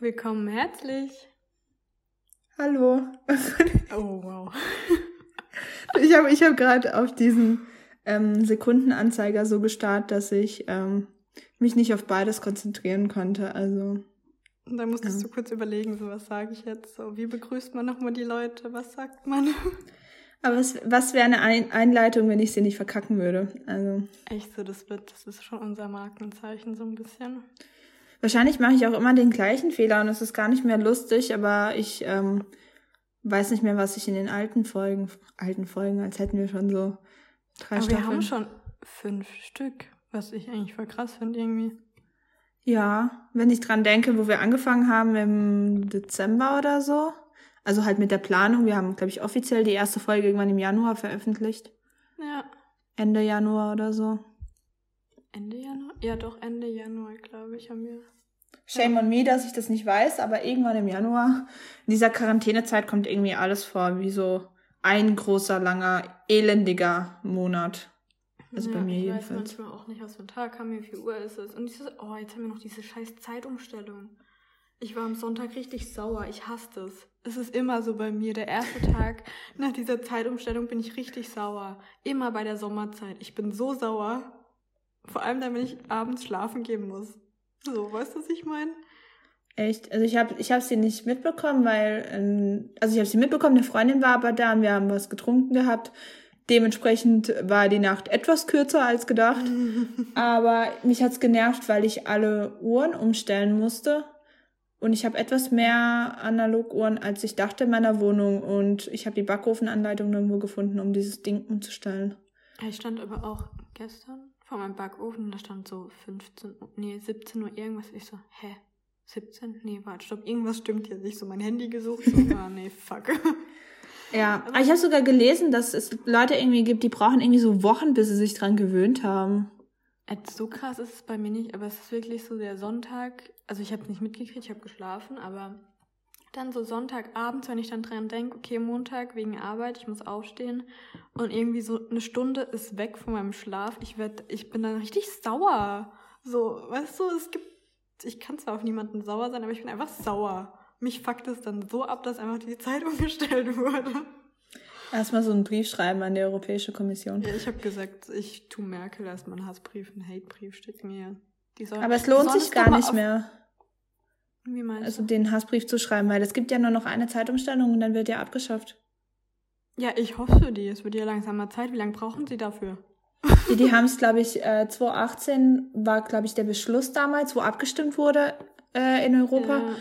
Willkommen herzlich. Hallo. Oh, wow. Ich habe ich hab gerade auf diesen ähm, Sekundenanzeiger so gestarrt, dass ich ähm, mich nicht auf beides konzentrieren konnte. Also. Und da musstest ja. du kurz überlegen, so was sage ich jetzt? So, wie begrüßt man nochmal die Leute? Was sagt man? Aber was, was wäre eine Ein Einleitung, wenn ich sie nicht verkacken würde? Also. Echt so, das wird, das ist schon unser Markenzeichen so ein bisschen. Wahrscheinlich mache ich auch immer den gleichen Fehler und es ist gar nicht mehr lustig, aber ich ähm, weiß nicht mehr, was ich in den alten Folgen, alten Folgen, als hätten wir schon so drei aber Staffeln. Wir haben schon fünf Stück, was ich eigentlich voll krass finde irgendwie. Ja, wenn ich dran denke, wo wir angefangen haben im Dezember oder so. Also halt mit der Planung. Wir haben, glaube ich, offiziell die erste Folge irgendwann im Januar veröffentlicht. Ja. Ende Januar oder so. Ende Januar? Ja, doch, Ende Januar, glaube ich, haben wir. Shame on me, dass ich das nicht weiß, aber irgendwann im Januar, in dieser Quarantänezeit kommt irgendwie alles vor, wie so ein großer, langer, elendiger Monat. Also ja, bei mir ich jedenfalls. Ich weiß manchmal auch nicht, was für ein Tag haben wir, wie viel Uhr ist es. Und dieses, oh, jetzt haben wir noch diese scheiß Zeitumstellung. Ich war am Sonntag richtig sauer. Ich hasse es. Es ist immer so bei mir. Der erste Tag nach dieser Zeitumstellung bin ich richtig sauer. Immer bei der Sommerzeit. Ich bin so sauer. Vor allem dann, wenn ich abends schlafen gehen muss. So, weißt du, was ich meine? Echt? Also ich habe ich hab sie nicht mitbekommen, weil, ähm, also ich habe sie mitbekommen, eine Freundin war aber da und wir haben was getrunken gehabt. Dementsprechend war die Nacht etwas kürzer als gedacht. aber mich hat's genervt, weil ich alle Uhren umstellen musste. Und ich habe etwas mehr Analoguhren, als ich dachte in meiner Wohnung. Und ich habe die Backofenanleitung irgendwo gefunden, um dieses Ding umzustellen. Ich stand aber auch gestern vor meinem Backofen, da stand so 15, nee, 17 Uhr irgendwas. Ich so, hä? 17? Nee, warte, stopp, irgendwas stimmt hier nicht. So mein Handy gesucht, so, ah, nee, fuck. Ja, aber ich habe sogar gelesen, dass es Leute irgendwie gibt, die brauchen irgendwie so Wochen, bis sie sich dran gewöhnt haben. So krass ist es bei mir nicht, aber es ist wirklich so der Sonntag, also ich habe es nicht mitgekriegt, ich habe geschlafen, aber dann so Sonntagabends, wenn ich dann dran denke, okay, Montag wegen Arbeit, ich muss aufstehen und irgendwie so eine Stunde ist weg von meinem Schlaf, ich werd, ich bin dann richtig sauer. So, weißt du, es gibt, ich kann zwar auf niemanden sauer sein, aber ich bin einfach sauer. Mich fuckt es dann so ab, dass einfach die Zeit umgestellt wurde. Erstmal so einen Brief schreiben an die Europäische Kommission. Ja, ich habe gesagt, ich tu Merkel erstmal einen Hassbrief, einen Hatebrief steht mir. Soll, aber es lohnt sich gar nicht mehr. Wie meinst also den Hassbrief zu schreiben, weil es gibt ja nur noch eine Zeitumstellung und dann wird er abgeschafft. Ja, ich hoffe für die. Es wird ja langsam mal Zeit. Wie lange brauchen sie dafür? Die, die haben es, glaube ich, äh, 2018 war, glaube ich, der Beschluss damals, wo abgestimmt wurde äh, in Europa. Ja.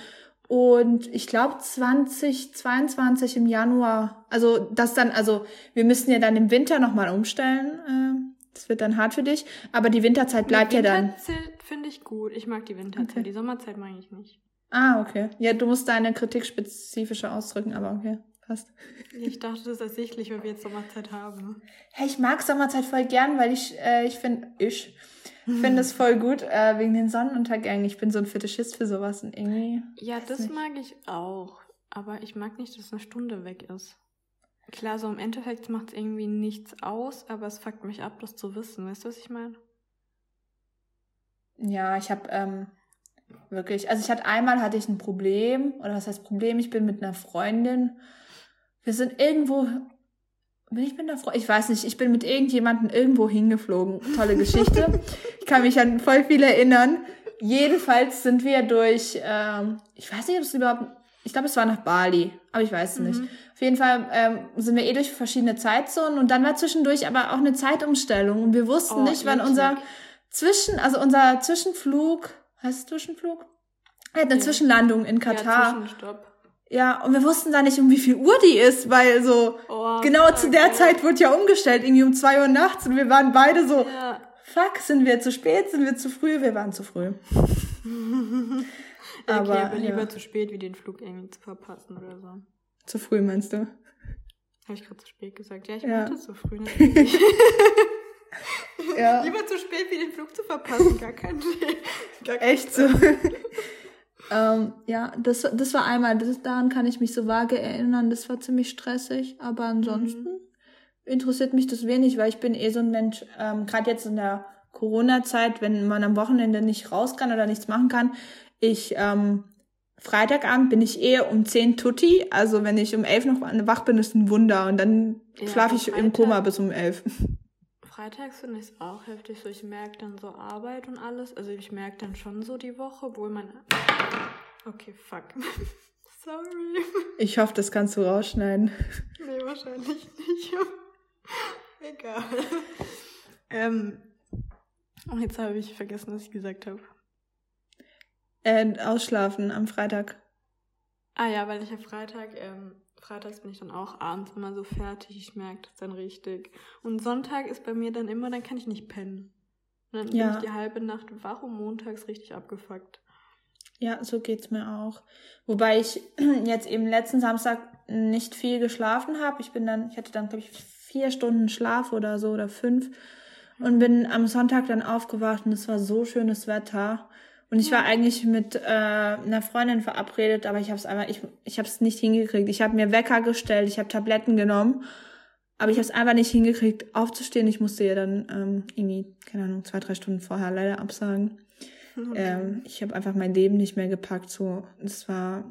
Und ich glaube 2022 im Januar, also das dann, also wir müssen ja dann im Winter nochmal umstellen. Äh, das wird dann hart für dich. Aber die Winterzeit bleibt ja dann. Winterzeit finde ich gut. Ich mag die Winterzeit. Okay. Die Sommerzeit mag ich nicht. Ah, okay. Ja, du musst deine Kritik spezifischer ausdrücken, aber okay, passt. Ich dachte, das ist ersichtlich, weil wir jetzt Sommerzeit haben. Hey, ich mag Sommerzeit voll gern, weil ich, äh, ich finde, ich finde es voll gut äh, wegen den Sonnenuntergängen. Ich bin so ein Fetischist für sowas und irgendwie. Ja, das nicht. mag ich auch. Aber ich mag nicht, dass eine Stunde weg ist. Klar, so im Endeffekt macht es irgendwie nichts aus, aber es fuckt mich ab, das zu wissen. Weißt du, was ich meine? Ja, ich habe ähm, Wirklich. Also ich hatte einmal hatte ich ein Problem, oder was heißt Problem? Ich bin mit einer Freundin. Wir sind irgendwo. Bin ich mit einer Freundin? Ich weiß nicht, ich bin mit irgendjemandem irgendwo hingeflogen. Tolle Geschichte. ich kann mich an voll viel erinnern. Jedenfalls sind wir durch, ähm, ich weiß nicht, ob es überhaupt, ich glaube, es war nach Bali, aber ich weiß es mhm. nicht. Auf jeden Fall ähm, sind wir eh durch verschiedene Zeitzonen und dann war zwischendurch aber auch eine Zeitumstellung und wir wussten oh, nicht, wann unser Zwischen, also unser Zwischenflug Heißt es Zwischenflug? Er hat eine ja. Zwischenlandung in Katar. Ja, Zwischenstopp. Ja, und wir wussten da nicht, um wie viel Uhr die ist, weil so oh, genau okay. zu der Zeit wurde ja umgestellt, irgendwie um zwei Uhr nachts und wir waren beide so, ja. fuck, sind wir zu spät, sind wir zu früh? Wir waren zu früh. aber, okay, aber lieber ja. zu spät, wie den Flug irgendwie zu verpassen oder so. Zu früh meinst du? Habe ich gerade zu spät gesagt? Ja, ich ja. meinte zu früh natürlich. Ja. Lieber zu spät, wie den Flug zu verpassen. Gar kein, gar kein Echt so. ähm, ja, das, das war einmal, das, daran kann ich mich so vage erinnern. Das war ziemlich stressig. Aber ansonsten mhm. interessiert mich das wenig, weil ich bin eh so ein Mensch, ähm, gerade jetzt in der Corona-Zeit, wenn man am Wochenende nicht raus kann oder nichts machen kann, ich ähm, Freitagabend bin ich eher um 10 Tutti. Also wenn ich um 11 noch wach bin, ist ein Wunder. Und dann Ja, schlafe ich im Koma bis um 11. Freitags finde ich es auch heftig. So, ich merke dann so Arbeit und alles. Also ich merke dann schon so die Woche, obwohl man. Okay, fuck. Sorry. Ich hoffe, das kannst du rausschneiden. Nee, wahrscheinlich nicht. Egal. Ähm. Oh, jetzt habe ich vergessen, was ich gesagt habe. Äh, ausschlafen am Freitag. Ah ja, weil ich ja Freitag, ähm, freitags bin ich dann auch abends immer so fertig. Ich merke das dann richtig. Und Sonntag ist bei mir dann immer, dann kann ich nicht pennen. Und dann Ja. bin ich die halbe Nacht wach und montags richtig abgefuckt. Ja, so geht's mir auch. Wobei ich jetzt eben letzten Samstag nicht viel geschlafen habe. Ich bin dann, ich hatte dann, glaube ich, vier Stunden Schlaf oder so oder fünf und bin am Sonntag dann aufgewacht und es war so schönes Wetter. Und ich war eigentlich mit äh, einer Freundin verabredet, aber ich habe es einfach, ich, ich habe es nicht hingekriegt. Ich habe mir Wecker gestellt, ich habe Tabletten genommen, aber ich habe es einfach nicht hingekriegt, aufzustehen. Ich musste ja dann ähm, irgendwie, keine Ahnung, zwei, drei Stunden vorher leider absagen. Ähm, ich habe einfach mein Leben nicht mehr gepackt. So, es war.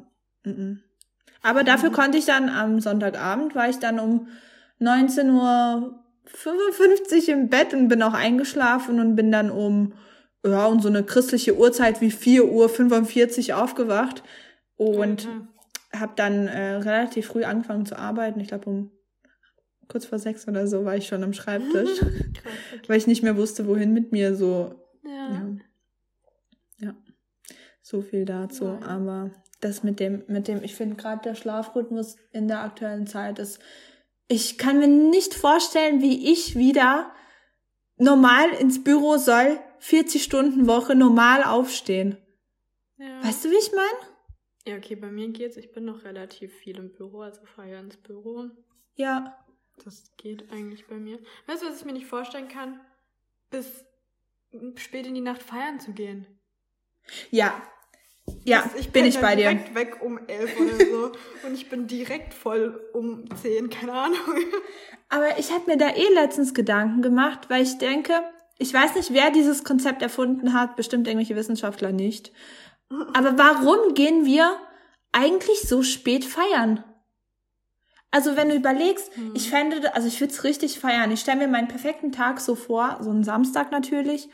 Mm -mm. Aber dafür konnte ich dann am Sonntagabend, war ich dann um 19.55 Uhr im Bett und bin auch eingeschlafen und bin dann um, ja, um so eine christliche Uhrzeit wie 4.45 Uhr aufgewacht und Mhm. habe dann äh, relativ früh angefangen zu arbeiten. Ich glaube um kurz vor sechs oder so war ich schon am Schreibtisch, Krass, okay. weil ich nicht mehr wusste, wohin mit mir. So Ja. ja. Ja. So viel dazu. Ja. Aber das mit dem, mit dem, ich finde gerade der Schlafrhythmus in der aktuellen Zeit ist, ich kann mir nicht vorstellen, wie ich wieder normal ins Büro soll, 40 Stunden Woche normal aufstehen. ja. Weißt du, wie ich meine? Ja, okay, bei mir geht's. Ich bin noch relativ viel im Büro, also fahre ins Büro. Ja. Das geht eigentlich bei mir. Weißt du, was ich mir nicht vorstellen kann? Bis spät in die Nacht feiern zu gehen. Ja. Ja, Das- ich bin penn ich bei dir. direkt weg um elf oder so. und ich bin direkt voll um zehn, keine Ahnung. Aber ich habe mir da eh letztens Gedanken gemacht, weil ich denke, ich weiß nicht, wer dieses Konzept erfunden hat, bestimmt irgendwelche Wissenschaftler nicht. Aber warum gehen wir eigentlich so spät feiern? Also wenn du überlegst, Hm. ich fände, also ich würde es richtig feiern. Ich stelle mir meinen perfekten Tag so vor, so einen Samstag natürlich,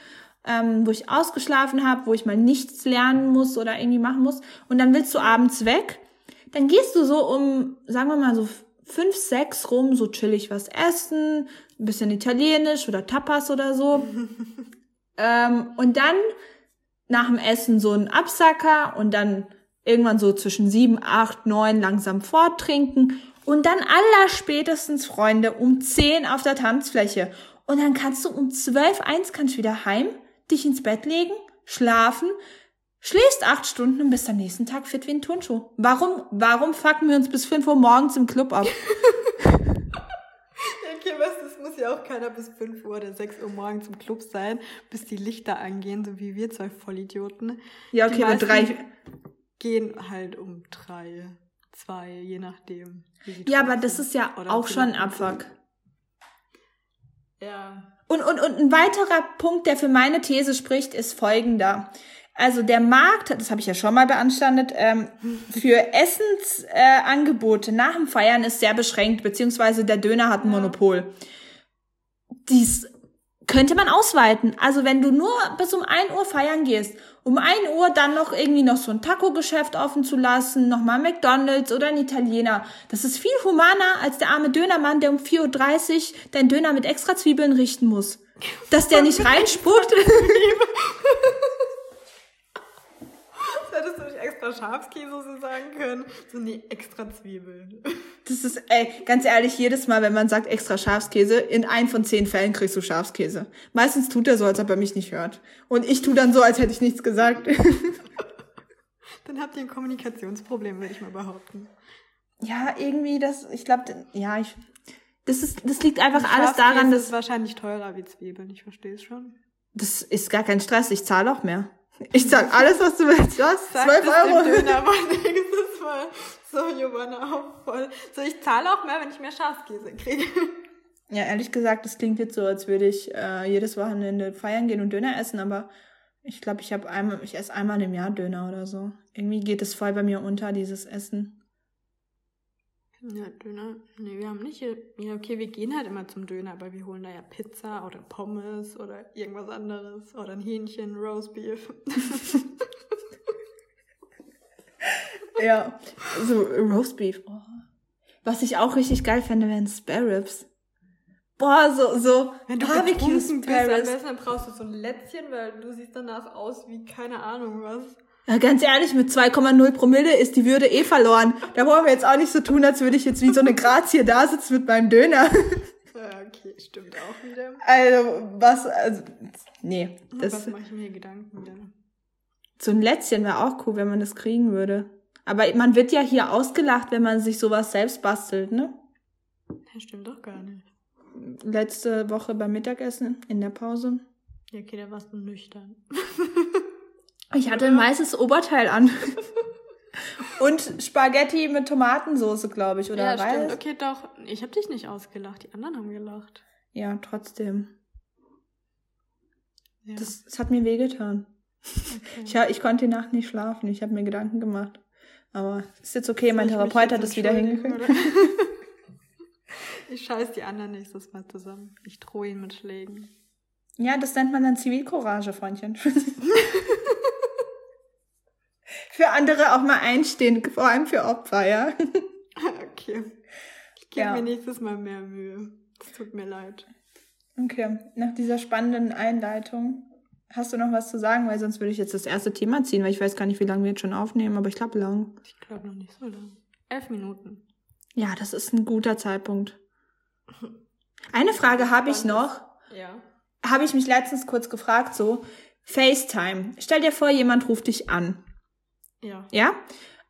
ähm, wo ich ausgeschlafen habe, wo ich mal nichts lernen muss oder irgendwie machen muss. Und dann willst du abends weg. Dann gehst du so um, sagen wir mal so fünf, sechs rum, so chillig was essen, ein bisschen Italienisch oder Tapas oder so. ähm, und dann nach dem Essen so ein Absacker und dann irgendwann so zwischen sieben, acht, neun langsam forttrinken und dann aller spätestens Freunde um zehn auf der Tanzfläche. Und dann kannst du um zwölf, eins kannst du wieder heim, dich ins Bett legen, schlafen, schläfst acht Stunden und bist am nächsten Tag fit wie ein Turnschuh. Warum, warum fucken wir uns bis fünf Uhr morgens im Club ab? Okay, weißt du, es muss ja auch keiner bis 5 Uhr oder 6 Uhr morgens im Club sein, bis die Lichter angehen, so wie wir zwei Vollidioten. Ja, okay, meisten drei, Gehen halt um drei, zwei, je nachdem. ja, aber das ist ja auch schon ein Abfuck. Ja. Und, und, und ein weiterer Punkt, der für meine These spricht, ist folgender. Also der Markt, das habe ich ja schon mal beanstandet, ähm, für Essensangebote äh, nach dem Feiern ist sehr beschränkt, beziehungsweise der Döner hat ein. Monopol. Dies könnte man ausweiten. Also wenn du nur bis um 1 Uhr feiern gehst, um 1 Uhr dann noch irgendwie noch so ein Taco-Geschäft offen zu lassen, nochmal McDonalds oder ein Italiener, das ist viel humaner als der arme Dönermann, der um 4.30 Uhr deinen Döner mit extra Zwiebeln richten muss. Dass der nicht reinspuckt. Das hättest du nicht extra Schafskäse so sagen können. So, nee, extra Zwiebeln. Das ist, ey, ganz ehrlich, jedes Mal, wenn man sagt extra Schafskäse, in ein von zehn Fällen kriegst du Schafskäse. Meistens tut er so, als ob er mich nicht hört. Und ich tu dann so, als hätte ich nichts gesagt. Dann habt ihr ein Kommunikationsproblem, würde ich mal behaupten. ja, irgendwie, das, ich glaube, ja, ich, das ist, das liegt einfach alles daran, ist dass, wahrscheinlich teurer wie Zwiebeln, ich verstehe es schon. das ist gar kein Stress, ich zahle auch mehr. Ich zahl alles, was du willst, was? Sag 12 das Euro? Dem Dönermann nächstes Mal. So, Giovanna, auch voll. So, ich zahle auch mehr, wenn ich mehr Schafskäse kriege. Ja, ehrlich gesagt, das klingt jetzt so, als würde ich äh, jedes Wochenende feiern gehen und Döner essen, aber ich glaube, ich habe einmal, ich esse einmal im Jahr Döner oder so. irgendwie geht es voll bei mir unter, dieses Essen. Ja, Döner. Nee, wir haben nicht hier. Ja, okay, wir gehen halt immer zum Döner, aber wir holen da ja Pizza oder Pommes oder irgendwas anderes. Oder ein Hähnchen, Roastbeef. ja, so Roastbeef. Oh. Was ich auch richtig geil fände, wären Spare Ribs. Boah, so, so Wenn du Barbecue betrunken bist, am besten dann brauchst du so ein Lätzchen, weil du siehst danach aus wie keine Ahnung was. Ja, ganz ehrlich, mit 2,0 Promille ist die Würde eh verloren. Da wollen wir jetzt auch nicht so tun, als würde ich jetzt wie so eine Grazie da sitzen mit meinem Döner. Ja, okay, stimmt auch wieder. Also, was, also, nee. Das Das, was mache ich mir Gedanken wieder? so ein Lätzchen wäre auch cool, wenn man das kriegen würde. Aber man wird ja hier ausgelacht, wenn man sich sowas selbst bastelt, ne? Ja, stimmt doch gar nicht. Letzte Woche beim Mittagessen in der Pause. Ja, okay, da warst du nüchtern. Ich hatte ein weißes Oberteil an. Und Spaghetti mit Tomatensoße, glaube ich, oder ja, Reis. stimmt, okay, doch. Ich habe dich nicht ausgelacht, die anderen haben gelacht. Ja, trotzdem. Ja, Das, das hat mir wehgetan. okay. Ich, ich konnte die Nacht nicht schlafen. Ich habe mir Gedanken gemacht. Aber ist jetzt okay, mein ich mich Therapeut hat es wieder hingekriegt. Ich scheiß die anderen nächstes Mal zusammen. Ich drohe ihnen mit Schlägen. Ja, das nennt man dann Zivilcourage, Freundchen. für andere auch mal einstehen, vor allem für Opfer, ja. Okay. Ich gebe Ja. mir nächstes Mal mehr Mühe. Es tut mir leid. Okay, nach dieser spannenden Einleitung hast du noch was zu sagen, weil sonst würde ich jetzt das erste Thema ziehen, weil ich weiß gar nicht, wie lange wir jetzt schon aufnehmen, aber ich glaube lang. Ich glaube noch nicht so lang. Elf Minuten. Ja, das ist ein guter Zeitpunkt. Eine Frage habe ich noch. Ja. Habe ich mich letztens kurz gefragt, so FaceTime. Stell dir vor, jemand ruft dich an. Ja. Ja?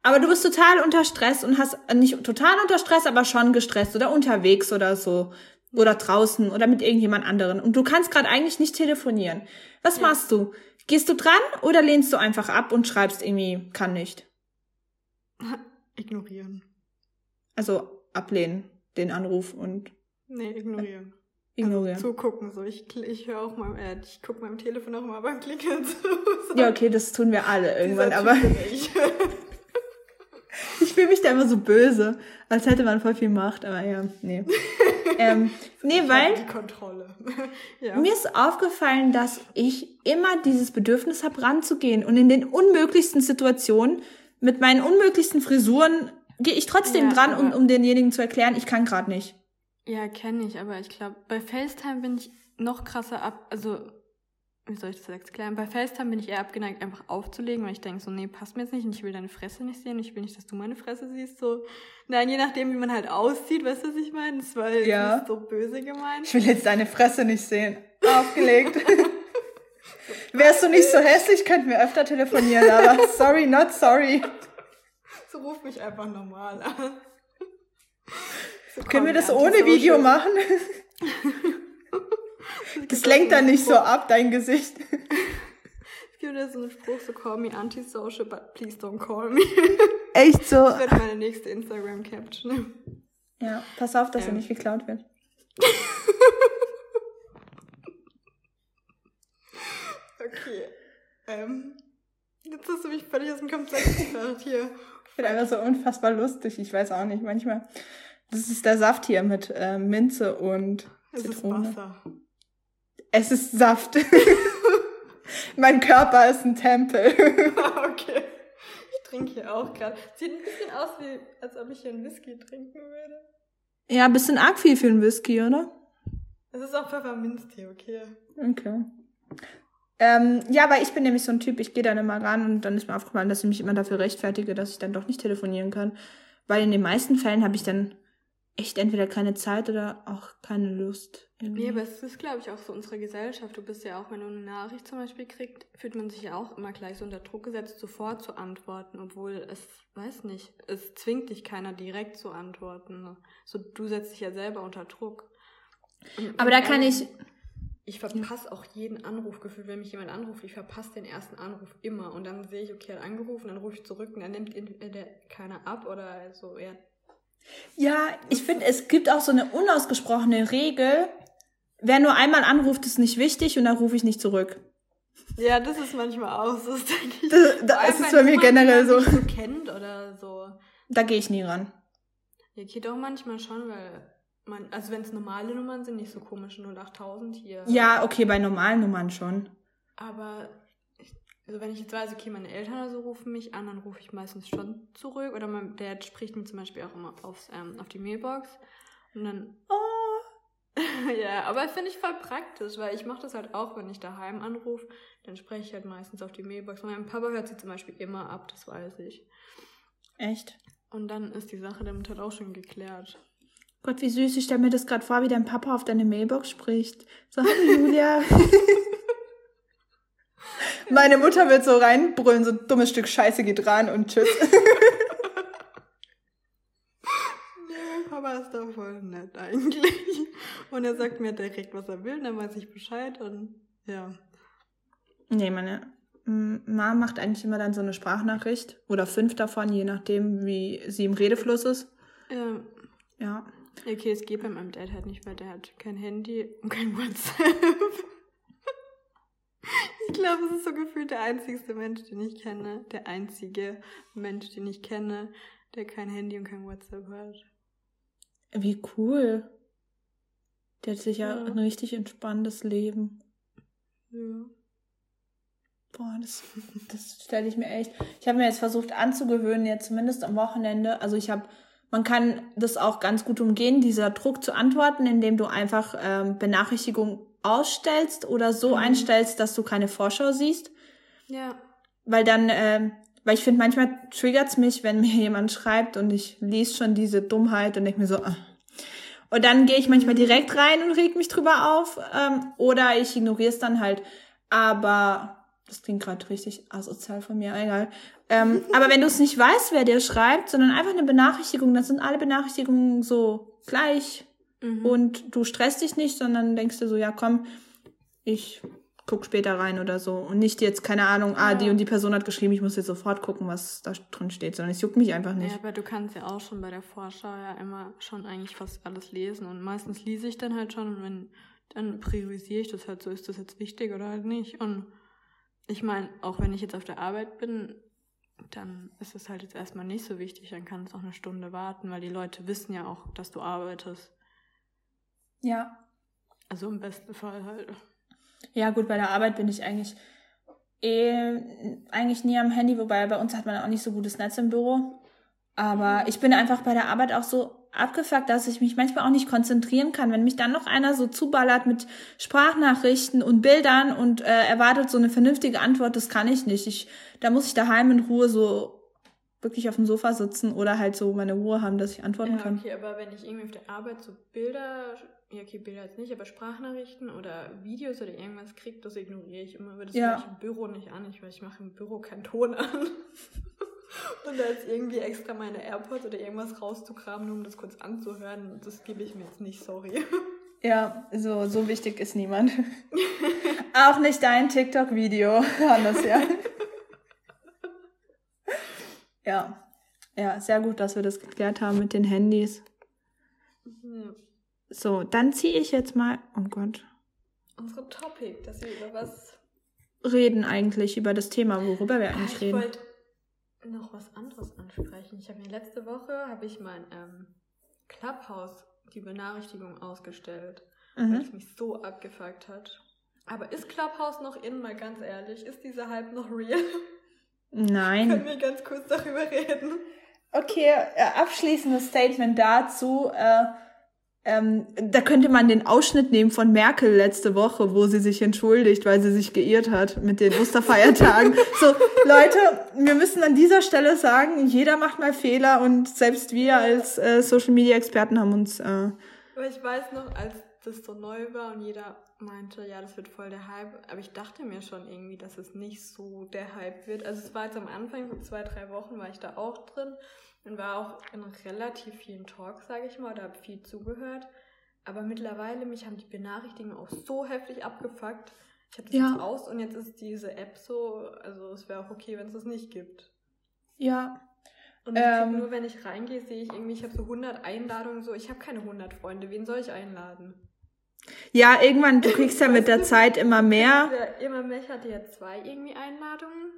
Aber du bist total unter Stress und hast äh, nicht total unter Stress, aber schon gestresst oder unterwegs oder so. Oder draußen oder mit irgendjemand anderen. Und du kannst gerade eigentlich nicht telefonieren. Was Ja. machst du? Gehst du dran oder lehnst du einfach ab und schreibst irgendwie, kann nicht? Ignorieren. Also ablehnen, den Anruf und Nee, ignorieren. Ignorieren. Also zugucken. So. Ich, ich höre auch mal, äh, ich gucke meinem Telefon auch mal beim Klingeln zu. So. ja, okay, das tun wir alle irgendwann, Dieser aber ich. ich fühle mich da immer so böse, als hätte man voll viel Macht, aber ja, nee. ähm, nee, Ich weil die Kontrolle. ja. Mir ist aufgefallen, dass ich immer dieses Bedürfnis habe, ranzugehen. Und in den unmöglichsten Situationen, mit meinen unmöglichsten Frisuren, gehe ich trotzdem Ja, dran, um, um denjenigen zu erklären, ich kann gerade nicht. Ja, kenne ich, aber ich glaube, bei FaceTime bin ich noch krasser ab, also, wie soll ich das jetzt erklären? Bei FaceTime bin ich eher abgeneigt, einfach aufzulegen, weil ich denke so, nee, passt mir jetzt nicht und ich will deine Fresse nicht sehen, ich will nicht, dass du meine Fresse siehst, so. Nein, je nachdem, wie man halt aussieht, weißt du, was ich meine? Das war jetzt Ja. nicht so böse gemeint. Ich will jetzt deine Fresse nicht sehen. Aufgelegt. Wärst du nicht so hässlich, könnten wir öfter telefonieren, aber sorry, not sorry. So ruf mich einfach normal an. Können wir das ohne Video machen? Das lenkt dann nicht so ab, dein Gesicht. Es gibt ja so einen Spruch, so call me antisocial, but please don't call me. Echt so. Das wird meine nächste Instagram-Caption. Ja, pass auf, dass er Ähm. nicht geklaut wird. Okay. Ähm, jetzt hast du mich völlig aus dem Konzept gebracht hier. Ich bin einfach so unfassbar lustig. Ich weiß auch nicht, manchmal. Das ist der Saft hier mit äh, Minze und Es ist Zitrone. Wasser. Es ist Saft. mein Körper ist ein Tempel. okay. Ich trinke hier auch gerade. Sieht ein bisschen aus, wie als ob ich hier einen Whisky trinken würde. ja, ein bisschen arg viel für einen Whisky, oder? Es ist auch Pfefferminztee, okay. Okay. Ähm, ja, weil ich bin nämlich so ein Typ, ich gehe dann immer ran und dann ist mir aufgefallen, dass ich mich immer dafür rechtfertige, dass ich dann doch nicht telefonieren kann. Weil in den meisten Fällen habe ich dann echt entweder keine Zeit oder auch keine Lust. irgendwie. Nee, aber es ist, glaube ich, auch so unsere Gesellschaft. Du bist ja auch, wenn du eine Nachricht zum Beispiel kriegst, fühlt man sich ja auch immer gleich so unter Druck gesetzt, sofort zu antworten, obwohl es, weiß nicht, es zwingt dich keiner direkt zu antworten. Ne? So, du setzt dich ja selber unter Druck. Und Aber da kann ich, Ich verpasse auch jeden Anruf gefühlt, wenn mich jemand anruft. Ich verpasse den ersten Anruf immer. Und dann sehe ich, okay, er hat angerufen, dann rufe ich zurück und dann nimmt entweder keiner ab oder so, ja. Ja, ich finde, es gibt auch so eine unausgesprochene Regel. Wer nur einmal anruft, ist nicht wichtig und dann rufe ich nicht zurück. Ja, das ist manchmal auch so, das ich. Das, da ist es bei mir generell so. Nicht so kennt oder so. Da gehe ich nie ran. Ja, geht auch manchmal schon, weil man, also wenn es normale Nummern sind, nicht so komische 08000 hier. Ja, okay, bei normalen Nummern schon. Aber also wenn ich jetzt weiß, okay, meine Eltern oder so rufen mich an, dann rufe ich meistens schon zurück. Oder mein Dad spricht mir zum Beispiel auch immer aufs, ähm, auf die Mailbox. Und dann. Oh. ja, aber finde ich voll praktisch, weil ich mache das halt auch, wenn ich daheim anrufe, dann spreche ich halt meistens auf die Mailbox. Und mein Papa hört sie zum Beispiel immer ab, das weiß ich. Echt? Und dann ist die Sache damit halt auch schon geklärt. Gott, wie süß. Ich stelle mir das gerade vor, wie dein Papa auf deine Mailbox spricht. So, hallo Julia. Meine Mutter wird so reinbrüllen, so dummes Stück Scheiße geht ran und tschüss. nee, Papa ist da voll nett eigentlich. Und er sagt mir direkt, was er will, dann weiß ich Bescheid und ja. Nee, meine Mama macht eigentlich immer dann so eine Sprachnachricht oder fünf davon, je nachdem, wie sie im Redefluss ist. Ja. Ja. Okay, es geht bei meinem Dad halt nicht, weil der hat kein Handy und kein WhatsApp. Ich glaube, es ist so gefühlt der einzigste Mensch, den ich kenne. Der einzige Mensch, den ich kenne, der kein Handy und kein WhatsApp hat. Wie cool. Der hat sicher Ja. ein richtig entspanntes Leben. Ja. Boah, das, das stelle ich mir echt. Ich habe mir jetzt versucht anzugewöhnen, jetzt zumindest am Wochenende. Also ich habe, man kann das auch ganz gut umgehen, dieser Druck zu antworten, indem du einfach ähm, Benachrichtigungen ausstellst oder so Mhm. einstellst, dass du keine Vorschau siehst. Ja. Weil dann, ähm, weil ich finde, manchmal triggert's mich, wenn mir jemand schreibt und ich lese schon diese Dummheit und denke mir so, ah. Und dann gehe ich manchmal direkt rein und reg mich drüber auf. Ähm, oder ich ignoriere es dann halt. Aber das klingt gerade richtig asozial von mir, egal. Ähm, aber wenn du es nicht weißt, wer dir schreibt, sondern einfach eine Benachrichtigung, dann sind alle Benachrichtigungen so gleich Mhm. und du stresst dich nicht, sondern denkst dir so, ja komm, ich guck später rein oder so. Und nicht jetzt, keine Ahnung, ah, Ja. die und die Person hat geschrieben, ich muss jetzt sofort gucken, was da drin steht, sondern es juckt mich einfach Ja, nicht. aber du kannst ja auch schon bei der Vorschau ja immer schon eigentlich fast alles lesen. Und meistens lese ich dann halt schon und wenn, dann priorisiere ich das halt so, ist das jetzt wichtig oder halt nicht. Und ich meine, auch wenn ich jetzt auf der Arbeit bin, dann ist es halt jetzt erstmal nicht so wichtig, dann kann es auch eine Stunde warten, weil die Leute wissen ja auch, dass du arbeitest. Ja. Also im besten Fall halt. Ja, gut, bei der Arbeit bin ich eigentlich eh eigentlich nie am Handy, wobei bei uns hat man auch nicht so gutes Netz im Büro. Aber ich bin einfach bei der Arbeit auch so abgefuckt, dass ich mich manchmal auch nicht konzentrieren kann. Wenn mich dann noch einer so zuballert mit Sprachnachrichten und Bildern und äh, erwartet so eine vernünftige Antwort, das kann ich nicht. Ich, da muss ich daheim in Ruhe so wirklich auf dem Sofa sitzen oder halt so meine Ruhe haben, dass ich antworten Ja, kann. okay, aber wenn ich irgendwie auf der Arbeit so Bilder, ja, okay, Bilder jetzt nicht, aber Sprachnachrichten oder Videos oder irgendwas kriege, das ignoriere ich immer. Aber das Ja. höre ich im Büro nicht an. Ich, weil ich mache im Büro keinen Ton an. Und da jetzt irgendwie extra meine AirPods oder irgendwas rauszukramen, nur um das kurz anzuhören, das gebe ich mir jetzt nicht, sorry. Ja, so, so wichtig ist niemand. Auch nicht dein TikTok-Video, Hannes, ja. ja. Ja, sehr gut, dass wir das geklärt haben mit den Handys. Ja. So, dann ziehe ich jetzt mal, oh Gott, Unsere Topic, dass wir über was. reden eigentlich über das Thema, worüber wir Ah, eigentlich ich reden. wollte noch was anderes ansprechen. Ich habe mir letzte Woche habe ich mein ähm, Clubhouse die Benachrichtigung ausgestellt, weil Mhm. es mich so abgefuckt hat. Aber ist Clubhouse noch in, mal ganz ehrlich? Ist dieser Hype noch real? Können Nein. wir ganz kurz darüber reden? Okay, äh, abschließendes Statement dazu. Äh, ähm, da könnte man den Ausschnitt nehmen von Merkel letzte Woche, wo sie sich entschuldigt, weil sie sich geirrt hat mit den Osterfeiertagen. so, Leute, wir müssen an dieser Stelle sagen, jeder macht mal Fehler und selbst wir als äh, Social Media Experten haben uns äh, Aber ich weiß noch, als das so neu war und jeder meinte, ja, das wird voll der Hype. Aber ich dachte mir schon irgendwie, dass es nicht so der Hype wird. Also es war jetzt am Anfang, so zwei, drei Wochen war ich da auch drin und war auch in relativ vielen Talks, sage ich mal, oder habe viel zugehört. Aber mittlerweile, mich haben die Benachrichtigungen auch so heftig abgefuckt. Ich habe das Ja. jetzt aus und jetzt ist diese App so, also es wäre auch okay, wenn es das nicht gibt. ja Und ich Ähm. nur, wenn ich reingehe, sehe ich irgendwie, ich habe so 100 Einladungen, so, ich habe keine 100 Freunde, wen soll ich einladen? Ja, irgendwann, du kriegst ja mit der Zeit immer mehr. Ja, immer mehr. Ich hatte ja zwei irgendwie Einladungen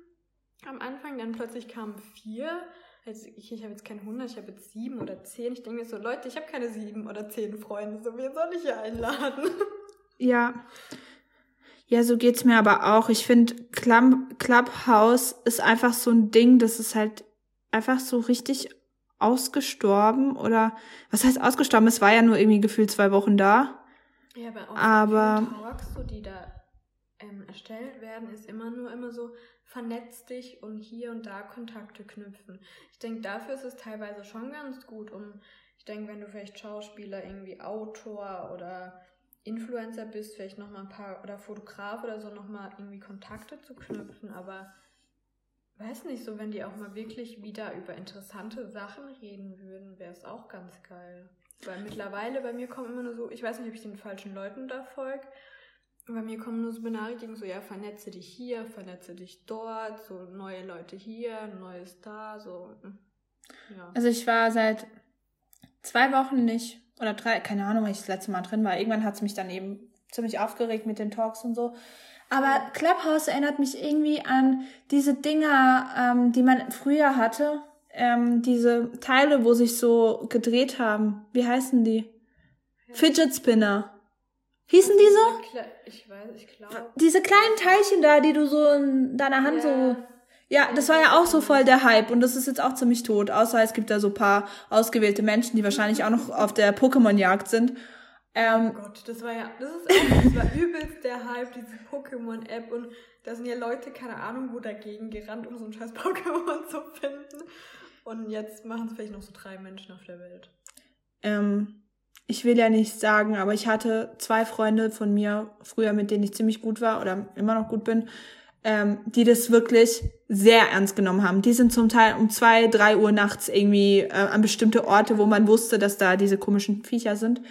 am Anfang, dann plötzlich kamen vier. Also ich, ich habe jetzt keine 100, ich habe jetzt sieben oder zehn. Ich denke mir so, Leute, ich habe keine sieben oder zehn Freunde. So, wen soll ich hier einladen? Ja. Ja, so geht's mir aber auch. Ich finde, Club, Clubhouse ist einfach so ein Ding, das ist halt einfach so richtig ausgestorben oder was heißt ausgestorben? Es war ja nur irgendwie gefühlt zwei Wochen da. Ja, aber auch Aber- Talks, so, die da ähm, erstellt werden, ist immer nur immer so, vernetz dich und hier und da Kontakte knüpfen. Ich denke, dafür ist es teilweise schon ganz gut, um, ich denke, wenn du vielleicht Schauspieler, irgendwie Autor oder Influencer bist, vielleicht nochmal ein paar, oder Fotograf oder so, nochmal irgendwie Kontakte zu knüpfen, aber weiß nicht, so wenn die auch mal wirklich wieder über interessante Sachen reden würden, wäre es auch ganz geil. Weil mittlerweile bei mir kommen immer nur so, ich weiß nicht, ob ich den falschen Leuten da folge, bei mir kommen nur so Benachrichtigungen, so ja, vernetze dich hier, vernetze dich dort, so neue Leute hier, neues da, so. mm, Ja. Also ich war seit zwei Wochen nicht, oder drei, keine Ahnung, weil ich das letzte Mal drin war. Irgendwann hat's mich dann eben ziemlich aufgeregt mit den Talks und so. Aber Clubhouse erinnert mich irgendwie an diese Dinger, ähm, die man früher hatte. Ähm, diese Teile, wo sich so gedreht haben. Wie heißen die? Fidget Spinner. Hießen die so? Ich weiß, ich glaube. Diese kleinen Teilchen da, die du so in deiner Hand so ja, das war ja auch so voll der Hype und das ist jetzt auch ziemlich tot. Außer es gibt da so paar ausgewählte Menschen, die wahrscheinlich auch noch auf der Pokémon-Jagd sind. Oh Ähm, Gott, das war ja, das ist auch, das war übelst der Hype, diese Pokémon-App und da sind ja Leute, keine Ahnung, wo dagegen gerannt, um so ein scheiß Pokémon zu finden. Und jetzt machen es vielleicht noch so drei Menschen auf der Welt. ähm, ich will ja nicht sagen, aber ich hatte zwei Freunde von mir früher, mit denen ich ziemlich gut war oder immer noch gut bin, ähm, die das wirklich sehr ernst genommen haben. Die sind zum Teil um zwei, drei Uhr nachts irgendwie äh, an bestimmte Orte, wo man wusste, dass da diese komischen Viecher sind.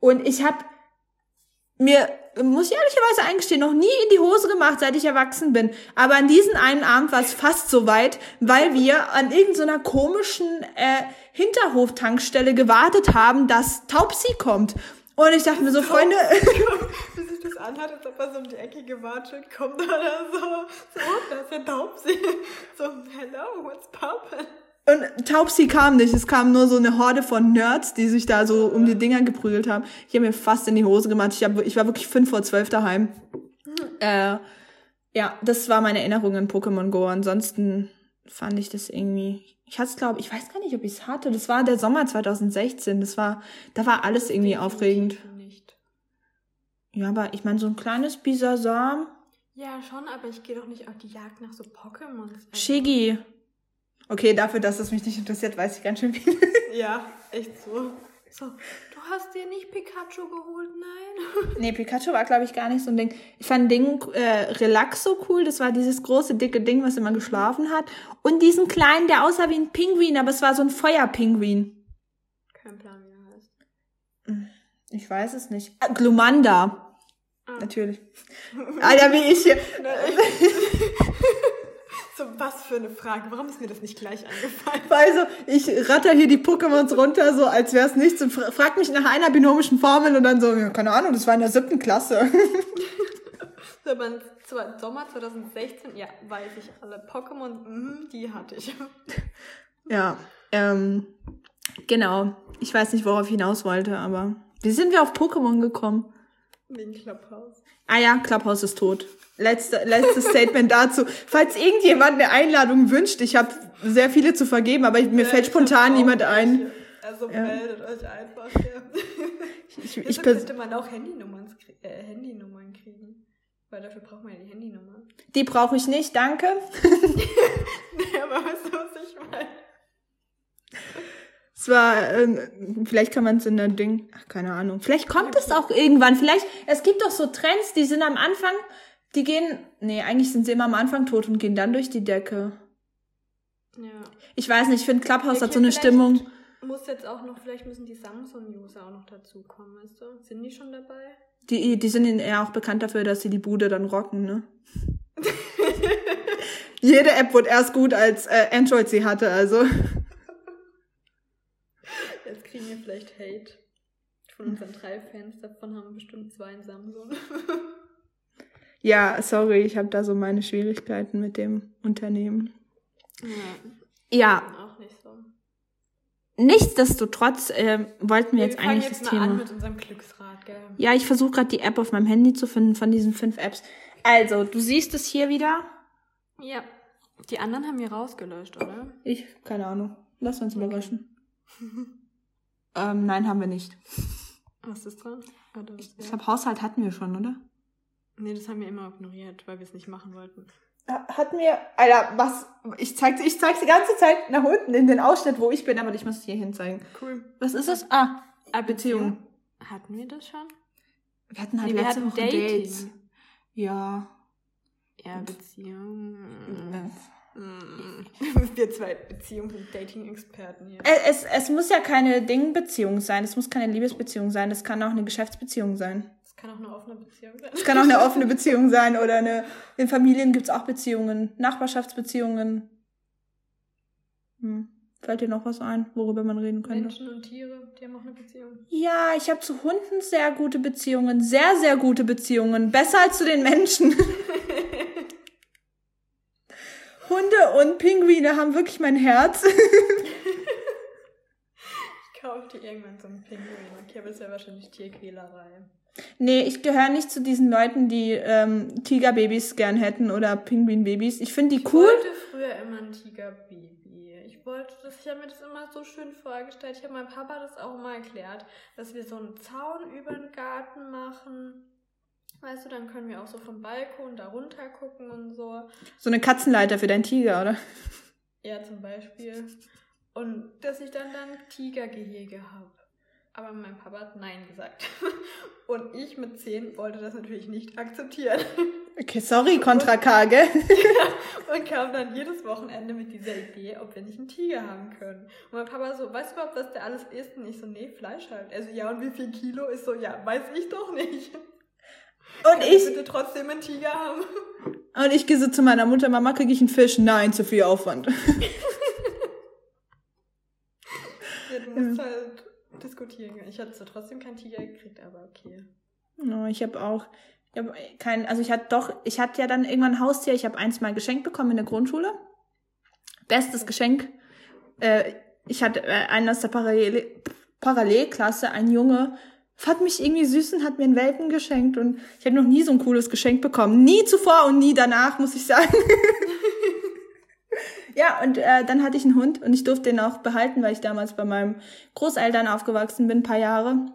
Und ich habe mir, muss ich ehrlicherweise eingestehen, noch nie in die Hose gemacht, seit ich erwachsen bin. Aber an diesem einen Abend war es fast so weit, weil wir an irgendeiner komischen äh, Hinterhoftankstelle gewartet haben, dass Taubsi kommt. Und ich dachte mir so, Freunde, Wie sich das anhat, als ob er so um die Ecke gewartet kommt oder so. So, oh, da ist der Taubsi. So, hello, what's poppin'? Und Taubsi kam nicht. Es kam nur so eine Horde von Nerds, die sich da so um die Dinger geprügelt haben. Ich habe mir fast in die Hose gemacht. Ich, hab, ich war wirklich fünf vor zwölf daheim. Äh, ja, das war meine Erinnerung an Pokémon Go. Ansonsten fand ich das irgendwie. Ich hatte es, glaube ich, weiß gar nicht, ob ich es hatte. Das war der Sommer 2016. Das war, da war alles irgendwie aufregend. Definitiv Nicht. Ja, aber ich meine, so ein kleines Bisasam. Ja, schon, aber ich gehe doch nicht auf die Jagd nach so Pokémons. Also- Shiggy. Okay, dafür, dass es mich nicht interessiert, weiß ich ganz schön viel. Ja, echt so. So, du hast dir nicht Pikachu geholt, nein? Nee, Pikachu war, glaube ich, gar nicht so ein Ding. Ich fand Ding äh, Relaxo cool. Das war dieses große, dicke Ding, was immer geschlafen hat. Und diesen kleinen, der aussah wie ein Pinguin, aber es war so ein Feuerpinguin. Kein Plan, wie er heißt. Ich weiß es nicht. Ah, Glumanda. Ah. Natürlich. Alter, wie ich hier. So, was für eine Frage. Warum ist mir das nicht gleich angefallen? Also, ich ratter hier die Pokémons runter, so als wäre es nichts und fra- frag mich nach einer binomischen Formel und dann so, ja, keine Ahnung, das war in der siebten Klasse. So, aber zwar Sommer 2016, ja, weiß ich alle. Pokémon, mhm, die hatte ich. Ja, ähm, genau. Ich weiß nicht, worauf ich hinaus wollte, aber wie sind wir auf Pokémon gekommen? Wegen Clubhouse. Ah ja, Clubhouse ist tot. Letzte, letztes Statement dazu. Falls irgendjemand eine Einladung wünscht, ich habe sehr viele zu vergeben, aber mir Ja, fällt ich spontan niemand ein. Also Ja. meldet euch einfach. Ja. Ich, ich pers- könnte man auch Handynummern, äh, Handynummern kriegen. Weil dafür braucht man ja die Handynummer. die brauche ich nicht, danke. Nee, aber weißt du, was ich meine? Es war, äh, vielleicht kann man es in der Ding, ach, keine Ahnung. Vielleicht kommt es auch irgendwann. Vielleicht, es gibt doch so Trends, die sind am Anfang, die gehen, nee, eigentlich sind sie immer am Anfang tot und gehen dann durch die Decke. Ja. Ich weiß nicht, ich finde Clubhouse hat so eine Stimmung. Muss jetzt auch noch, vielleicht müssen die Samsung-User auch noch dazukommen, weißt du? Sind die schon dabei? Die, die sind ja auch bekannt dafür, dass sie die Bude dann rocken, ne? Jede App wurde erst gut, als äh, Android sie hatte, also. Jetzt kriegen wir vielleicht Hate Von unseren drei Fans, davon haben bestimmt zwei ein Samsung. Ja, sorry, ich habe da so meine Schwierigkeiten mit dem Unternehmen. Ja. Ja, Auch nicht so. nichtsdestotrotz äh, wollten wir jetzt fangen eigentlich jetzt das mal Thema. an mit unserem Glücksrad, gell? Ja, ich versuche gerade die App auf meinem Handy zu finden von diesen fünf Apps. Also, du siehst es hier wieder. Ja. Die anderen haben wir rausgelöscht, oder? Ich, keine Ahnung. Lass uns überraschen. ähm, nein, haben wir nicht. Was ist dran? Oder was? Ich glaube, Haushalt hatten wir schon, oder? Nee, das haben wir immer ignoriert, weil wir es nicht machen wollten. Hatten wir, Alter, was? Ich zeig's, ich zeig's die ganze Zeit nach unten in den Ausschnitt, wo ich bin, aber ich muss es hier hin zeigen. Cool. Was ist es? Ah, Beziehung. Hatten wir das schon? wir hatten halt Nee, letzte hatten Woche Dating. Dates. Ja. Ja, Beziehung. Äh. Wir zwei Beziehungs- und Dating-Experten hier. Es, es muss ja keine Dingbeziehung sein, es muss keine Liebesbeziehung sein, es kann auch eine Geschäftsbeziehung sein. Das kann auch eine offene Beziehung sein. Es kann auch eine offene Beziehung sein oder eine. In Familien gibt's auch Beziehungen, Nachbarschaftsbeziehungen. Hm. Fällt dir noch was ein, worüber man reden könnte? Menschen und Tiere, die haben auch eine Beziehung. Ja, ich habe zu Hunden sehr gute Beziehungen, sehr, sehr gute Beziehungen. Besser als zu den Menschen. Hunde und Pinguine haben wirklich mein Herz. Ich kaufe dir irgendwann so einen Pinguin. Okay, aber ist ja wahrscheinlich Tierquälerei. Nee, ich gehöre nicht zu diesen Leuten, die ähm, Tigerbabys gern hätten oder Pinguinbabys. Ich finde die Ich cool. wollte früher immer ein Tigerbaby. Ich wollte das, ich habe mir das immer so schön vorgestellt. Ich habe meinem Papa das auch mal erklärt, dass wir so einen Zaun über den Garten machen. Weißt du, dann können wir auch so vom Balkon da runter gucken und so. So eine Katzenleiter für deinen Tiger, oder? Ja, zum Beispiel. Und dass ich dann dann Tigergehege habe. Aber mein Papa hat Nein gesagt. Und ich mit 10 wollte das natürlich nicht akzeptieren. Okay, sorry, Kontra K, gell? Und kam dann jedes Wochenende mit dieser Idee, ob wir nicht einen Tiger haben können. Und mein Papa so, weißt du überhaupt, was der alles isst? Und ich so, nee, Fleisch halt. Also ja, und wie viel Kilo? Ist so, ja, weiß ich doch nicht. Und Kann ich, bitte trotzdem einen Tiger haben? und ich gehe so zu meiner Mutter, Mama, kriege ich einen Fisch? Nein, zu viel Aufwand. Ja, du musst halt diskutieren. Ich hatte zwar trotzdem keinen Tiger gekriegt, aber okay. No, ich habe auch, ich habe kein, also ich hatte doch, ich hatte ja dann irgendwann ein Haustier, ich habe eins mal geschenkt bekommen in der Grundschule. Bestes Geschenk. Äh, ich hatte äh, einen aus der Parallel Parallelklasse, ein Junge, fand mich irgendwie süß und hat mir einen Welpen geschenkt und ich habe noch nie so ein cooles Geschenk bekommen. Nie zuvor und nie danach, muss ich sagen. ja, und äh, dann hatte ich einen Hund und ich durfte den auch behalten, weil ich damals bei meinen Großeltern aufgewachsen bin, ein paar Jahre.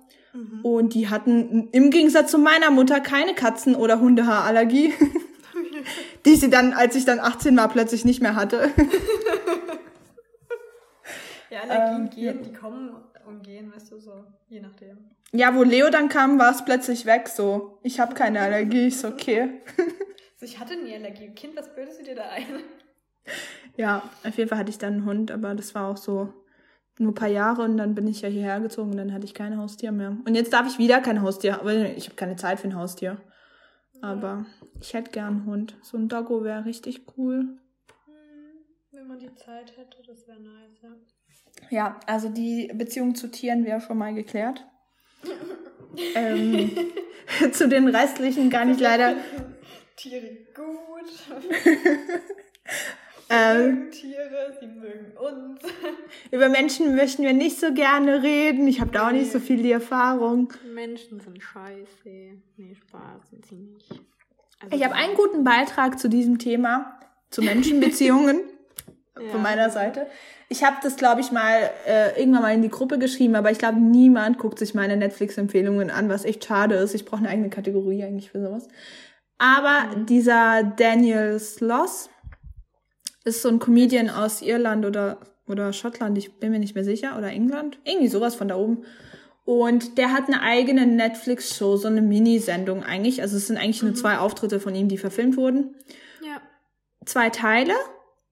Und die hatten im Gegensatz zu meiner Mutter keine Katzen- oder Hundehaarallergie, die sie dann, als ich dann 18 war, plötzlich nicht mehr hatte. Ja, Allergien Ähm, gehen, die kommen und gehen, weißt du, so, je nachdem. Ja, wo Leo dann kam, war es plötzlich weg. So, ich habe keine Allergie, ist okay. So, ich hatte nie Allergie. Kind, was bildest du dir da ein? Ja, auf jeden Fall hatte ich dann einen Hund, aber das war auch so nur ein paar Jahre und dann bin ich ja hierher gezogen und dann hatte ich kein Haustier mehr. Und jetzt darf ich wieder kein Haustier, aber ich habe keine Zeit für ein Haustier. Aber ich hätte gern einen Hund. So ein Doggo wäre richtig cool. Hm, wenn man die Zeit hätte, das wäre nice, ja. Ja, also die Beziehung zu Tieren wäre schon mal geklärt. ähm, zu den restlichen kann ich leider. Tiere gut. Sie Ähm, mögen Tiere, sie mögen uns. über Menschen möchten wir nicht so gerne reden. Ich habe da auch nicht so viel die Erfahrung. Menschen sind scheiße. Nee, Spaß sind sie nicht. Also Ich habe einen guten Beitrag zu diesem Thema, zu Menschenbeziehungen Ja. von meiner Seite. Ich habe das, glaube ich, mal äh, irgendwann mal in die Gruppe geschrieben, aber ich glaube, niemand guckt sich meine Netflix-Empfehlungen an, was echt schade ist. Ich brauche eine eigene Kategorie eigentlich für sowas. Aber dieser Daniel Sloss ist so ein Comedian aus Irland oder, oder Schottland, ich bin mir nicht mehr sicher, oder England. Irgendwie sowas von da oben. Und der hat eine eigene Netflix-Show, so eine Mini-Sendung eigentlich. Also es sind eigentlich nur zwei Auftritte von ihm, die verfilmt wurden. Ja. Zwei Teile.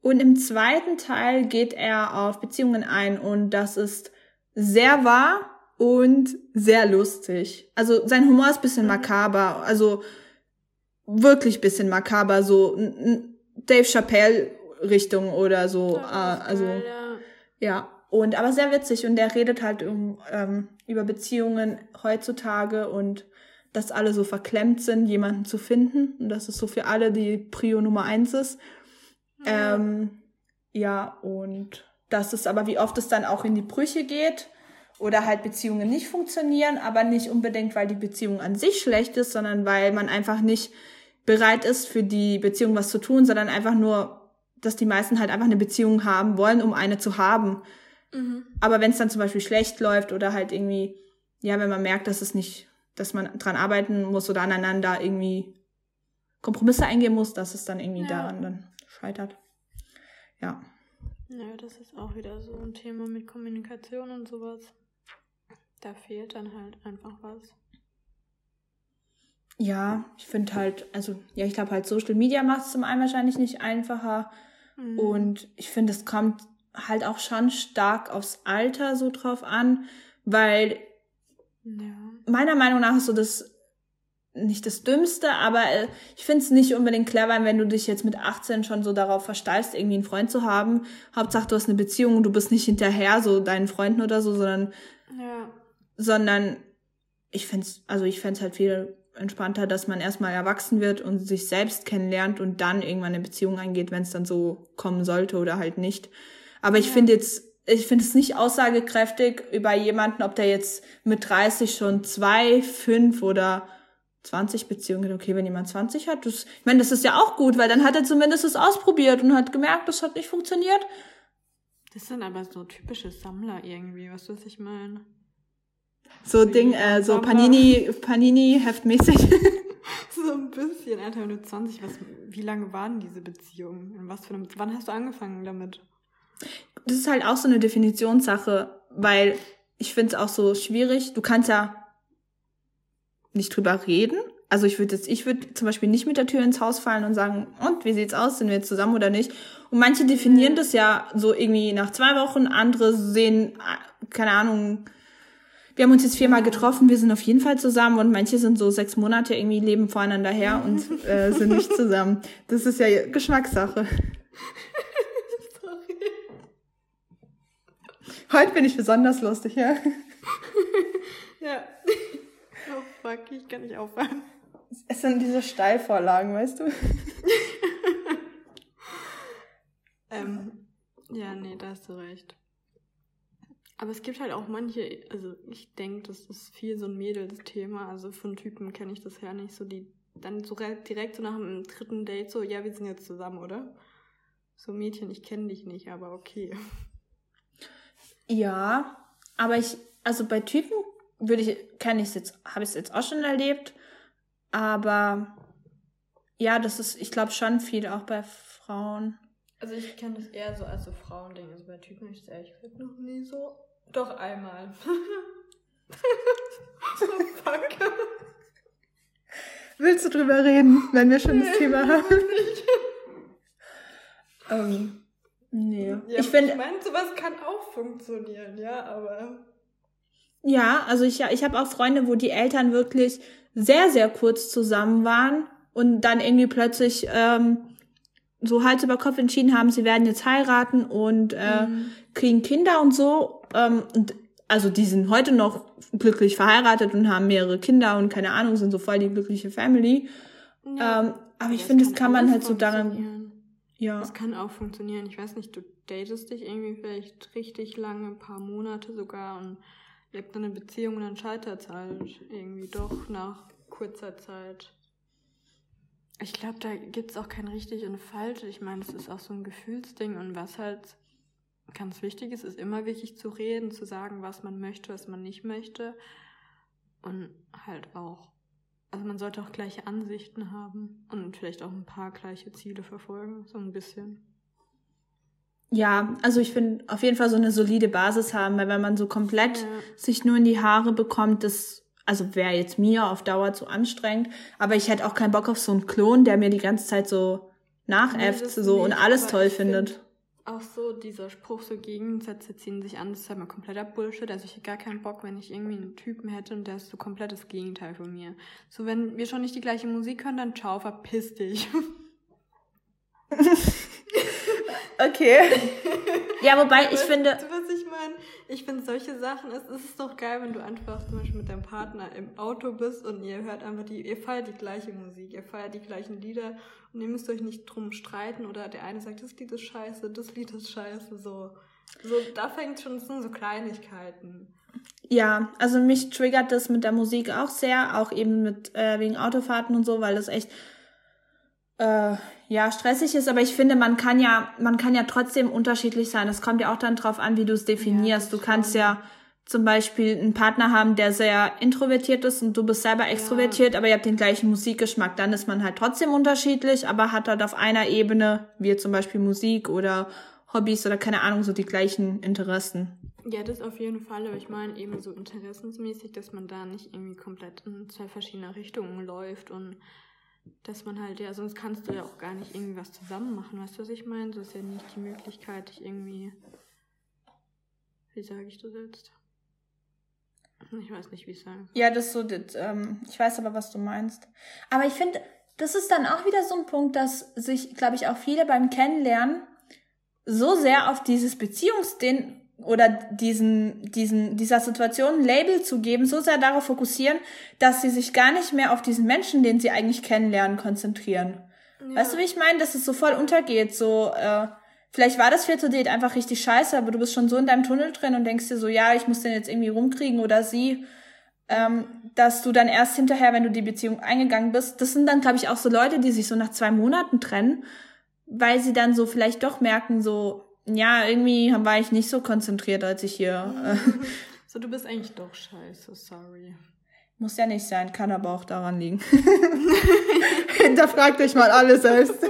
Und im zweiten Teil geht er auf Beziehungen ein und das ist sehr wahr und sehr lustig. Also sein Humor ist bisschen makaber, also wirklich bisschen makaber, so Dave Chappelle Richtung oder so. Das ist ah, also geil, ja. Ja, und aber sehr witzig und der redet halt um, ähm, über Beziehungen heutzutage und dass alle so verklemmt sind, jemanden zu finden und dass es so für alle die Prio Nummer eins ist. Ja, ähm, ja und das ist aber, wie oft es dann auch in die Brüche geht oder halt Beziehungen nicht funktionieren, aber nicht unbedingt, weil die Beziehung an sich schlecht ist, sondern weil man einfach nicht bereit ist, für die Beziehung was zu tun, sondern einfach nur, dass die meisten halt einfach eine Beziehung haben wollen, um eine zu haben. Mhm. Aber wenn es dann zum Beispiel schlecht läuft oder halt irgendwie, ja, wenn man merkt, dass es nicht, dass man dran arbeiten muss oder aneinander irgendwie Kompromisse eingehen muss, dass es dann irgendwie ja. daran dann scheitert. Ja. Ja, das ist auch wieder so ein Thema mit Kommunikation und sowas. Da fehlt dann halt einfach was. Ja, ich finde halt, also ja, ich glaube halt Social Media macht es zum einen wahrscheinlich nicht einfacher. Mhm. Und ich finde, es kommt halt auch schon stark aufs Alter so drauf an, weil ja. meiner Meinung nach ist so das nicht das Dümmste, aber äh, ich finde es nicht unbedingt clever, wenn du dich jetzt mit 18 schon so darauf versteißt, irgendwie einen Freund zu haben. Hauptsache, du hast eine Beziehung und du bist nicht hinterher, so deinen Freunden oder so, sondern, ja. sondern ich fände also ich fände halt viel entspannter, dass man erstmal erwachsen wird und sich selbst kennenlernt und dann irgendwann eine Beziehung eingeht, wenn es dann so kommen sollte oder halt nicht. Aber ich ja. finde jetzt, ich finde es nicht aussagekräftig über jemanden, ob der jetzt mit 30 schon zwei, fünf oder 20 Beziehungen, okay, wenn jemand 20 hat, das, ich meine, das ist ja auch gut, weil dann hat er zumindest es ausprobiert und hat gemerkt, das hat nicht funktioniert. Das sind aber so typische Sammler irgendwie, was weiß ich meine. So Ding, äh, so Panini, Panini heftmäßig. so ein bisschen, Alter, wenn du 20, was, wie lange waren diese Beziehungen? In was für einem, wann hast du angefangen damit? Das ist halt auch so eine Definitionssache, weil ich finde es auch so schwierig. Du kannst ja nicht drüber reden. Also ich würde jetzt, ich würde zum Beispiel nicht mit der Tür ins Haus fallen und sagen, und wie sieht's aus, sind wir jetzt zusammen oder nicht? Und manche definieren das ja so irgendwie nach zwei Wochen, andere sehen, keine Ahnung, wir haben uns jetzt viermal getroffen, wir sind auf jeden Fall zusammen und manche sind so sechs Monate irgendwie leben voreinander her und äh, sind nicht zusammen. Das ist ja Geschmackssache. Sorry. Heute bin ich besonders lustig, ja. ja. Oh fuck, ich kann nicht aufhören. Es sind diese Steilvorlagen, weißt du? ähm, ja, nee, da hast du recht. Aber es gibt halt auch manche, also ich denke, das ist viel so ein Mädelsthema. Also von Typen kenne ich das ja nicht so, die dann so direkt so nach dem dritten Date so, ja, wir sind jetzt zusammen, oder? So Mädchen, ich kenne dich nicht, aber okay. Ja, aber ich, also bei Typen würde ich, kenne ich es jetzt, habe ich es jetzt auch schon erlebt. Aber ja, das ist, ich glaube schon viel auch bei Frauen. Also ich kenne das eher so als so Frauending. Also bei Typen ich es ehrlich gesagt noch nie so. Doch einmal. oh, fuck. Willst du drüber reden, wenn wir schon das Thema haben? ähm, nee. Ja, ich finde. Ich meine, sowas kann auch funktionieren, ja, aber. Ja, also ich, ich habe auch Freunde, wo die Eltern wirklich sehr, sehr kurz zusammen waren und dann irgendwie plötzlich ähm, so Hals über Kopf entschieden haben, sie werden jetzt heiraten und äh, mhm. kriegen Kinder und so. Ähm, und also die sind heute noch glücklich verheiratet und haben mehrere Kinder und keine Ahnung, sind so voll die glückliche Family. Ja, ähm, aber ich finde, das kann man halt so daran. Ja. Das kann auch funktionieren. Ich weiß nicht, du datest dich irgendwie vielleicht richtig lange, ein paar Monate sogar und habt dann eine Beziehung und dann scheitert es halt irgendwie doch nach kurzer Zeit. Ich glaube, da gibt es auch kein richtig und falsch. Ich meine, es ist auch so ein Gefühlsding und was halt ganz wichtig ist, ist immer wichtig zu reden, zu sagen, was man möchte, was man nicht möchte. Und halt auch, also man sollte auch gleiche Ansichten haben und vielleicht auch ein paar gleiche Ziele verfolgen, so ein bisschen. Ja, also ich finde auf jeden Fall so eine solide Basis haben, weil wenn man so komplett ja. sich nur in die Haare bekommt, das also wäre jetzt mir auf Dauer zu anstrengend, aber ich hätte auch keinen Bock auf so einen Klon, der mir die ganze Zeit so nachäfft nee, so nicht, und alles toll findet. Auch so dieser Spruch, so Gegensätze ziehen sich an, das ist halt mal kompletter Bullshit. Also ich hätte gar keinen Bock, wenn ich irgendwie einen Typen hätte und der ist so komplett das Gegenteil von mir. So, wenn wir schon nicht die gleiche Musik hören, dann ciao, verpiss dich. Okay. ja, wobei ich weißt finde. Du, was ich meine? Ich finde solche Sachen, es, es ist doch geil, wenn du einfach zum Beispiel mit deinem Partner im Auto bist und ihr hört einfach die, ihr feiert die gleiche Musik, ihr feiert die gleichen Lieder und ihr müsst euch nicht drum streiten oder der eine sagt, das Lied ist scheiße, das Lied ist scheiße, so. So, da fängt schon, das sind so Kleinigkeiten. Ja, also mich triggert das mit der Musik auch sehr, auch eben mit äh, wegen Autofahrten und so, weil das echt äh, ja stressig ist. Aber ich finde, man kann ja, man kann ja trotzdem unterschiedlich sein. Es kommt ja auch dann drauf an, wie du es definierst. Ja, du kannst ja zum Beispiel einen Partner haben, der sehr introvertiert ist und du bist selber extrovertiert, aber ihr habt den gleichen Musikgeschmack. Dann ist man halt trotzdem unterschiedlich, aber hat halt auf einer Ebene, wie zum Beispiel Musik oder Hobbys oder keine Ahnung, so die gleichen Interessen. Ja, das auf jeden Fall, aber ich meine eben so interessensmäßig, dass man da nicht irgendwie komplett in zwei verschiedene Richtungen läuft und dass man halt, ja, sonst kannst du ja auch gar nicht irgendwie was zusammen machen, weißt du, was ich meine? Das ist ja nicht die Möglichkeit, dich irgendwie, wie sage ich das jetzt? Ich weiß nicht, wie ich sagen. Ja, das so, das, ähm, ich weiß aber, was du meinst. Aber ich finde, das ist dann auch wieder so ein Punkt, dass sich, glaube ich, auch viele beim Kennenlernen so sehr auf dieses Beziehungsding oder diesen, diesen, dieser Situation ein Label zu geben, so sehr darauf fokussieren, dass sie sich gar nicht mehr auf diesen Menschen, den sie eigentlich kennenlernen, konzentrieren. Ja. Weißt du, wie ich meine? Dass es so voll untergeht, so, äh, vielleicht war das vierte Date einfach richtig scheiße, aber du bist schon so in deinem Tunnel drin und denkst dir so, ja, ich muss den jetzt irgendwie rumkriegen oder sie, ähm, dass du dann erst hinterher, wenn du die Beziehung eingegangen bist, das sind dann, glaube ich, auch so Leute, die sich so nach zwei Monaten trennen, weil sie dann so vielleicht doch merken, so, ja, irgendwie war ich nicht so konzentriert, als ich hier. Äh, so, du bist eigentlich doch scheiße, sorry. Muss ja nicht sein, kann aber auch daran liegen. Hinterfragt euch mal alle selbst.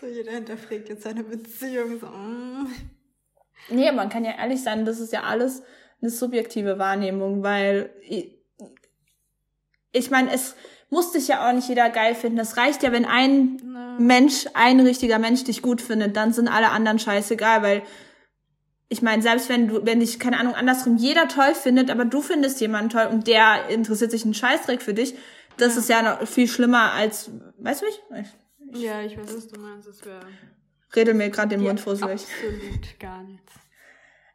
so, jeder hinterfragt jetzt seine Beziehung. So. Mm. Nee, man kann ja ehrlich sein, das ist ja alles eine subjektive Wahrnehmung, weil ich, ich meine, es muss dich ja auch nicht jeder geil finden. Es reicht ja, wenn ein. Mensch, ein richtiger Mensch dich gut findet, dann sind alle anderen scheißegal, weil ich meine, selbst wenn du, wenn dich, keine Ahnung, andersrum jeder toll findet, aber du findest jemanden toll und der interessiert sich einen Scheißdreck für dich, das ja. ist ja noch viel schlimmer als, weißt du mich? Ich, ja, ich weiß, was du meinst, das wäre. Rede mir gerade den Mund fusselig. Absolut gar nichts.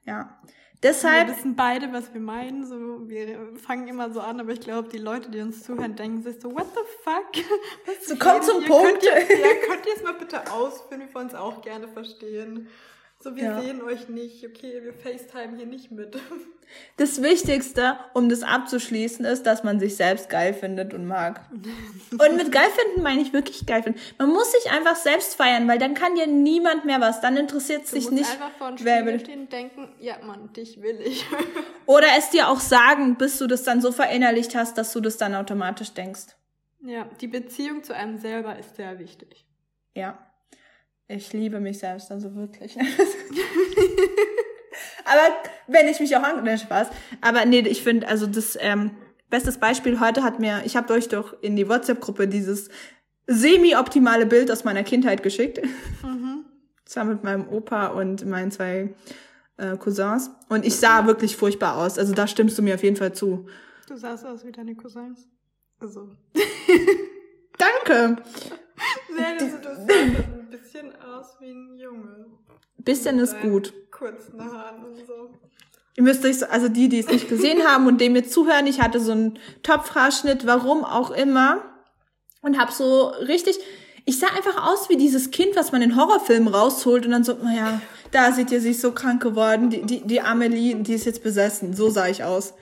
Ja. Deshalb. Wir wissen beide, was wir meinen. So, wir fangen immer so an, aber ich glaube, die Leute, die uns zuhören, denken sich so, what the fuck? Was so, komm zum Punkt. Könnt ihr, ja, könnt ihr es mal bitte ausführen? Wir wollen es auch gerne verstehen. So, wir ja. sehen euch nicht, okay, wir FaceTime hier nicht mit. Das Wichtigste, um das abzuschließen, ist, dass man sich selbst geil findet und mag. und mit geil finden meine ich wirklich geil finden. Man muss sich einfach selbst feiern, weil dann kann dir niemand mehr was. Dann interessiert es sich nicht. einfach vor wer will. denken, ja Mann, dich will ich. Oder es dir auch sagen, bis du das dann so verinnerlicht hast, dass du das dann automatisch denkst. Ja, die Beziehung zu einem selber ist sehr wichtig. Ja. Ich liebe mich selbst, also wirklich. Aber wenn ich mich auch an, ne, Spaß. Aber nee, ich finde, also das ähm, bestes Beispiel heute hat mir, ich habe euch doch in die WhatsApp-Gruppe dieses semi-optimale Bild aus meiner Kindheit geschickt. Mhm. Zwar mit meinem Opa und meinen zwei äh, Cousins. Und ich sah wirklich furchtbar aus. Also da stimmst du mir auf jeden Fall zu. Du sahst aus wie deine Cousins. Also. Danke. Nee, also, du bisschen aus wie ein Junge. Bisschen ist gut. Kurzen Haaren und so. Ihr müsst euch so, also die, die es nicht gesehen haben und dem jetzt zuhören, ich hatte so einen Topfhaarschnitt, warum auch immer. Und hab so richtig, ich sah einfach aus wie dieses Kind, was man in Horrorfilmen rausholt und dann so, naja, da sieht ihr, sie ist so krank geworden, die, die, die Amelie, die ist jetzt besessen. So sah ich aus.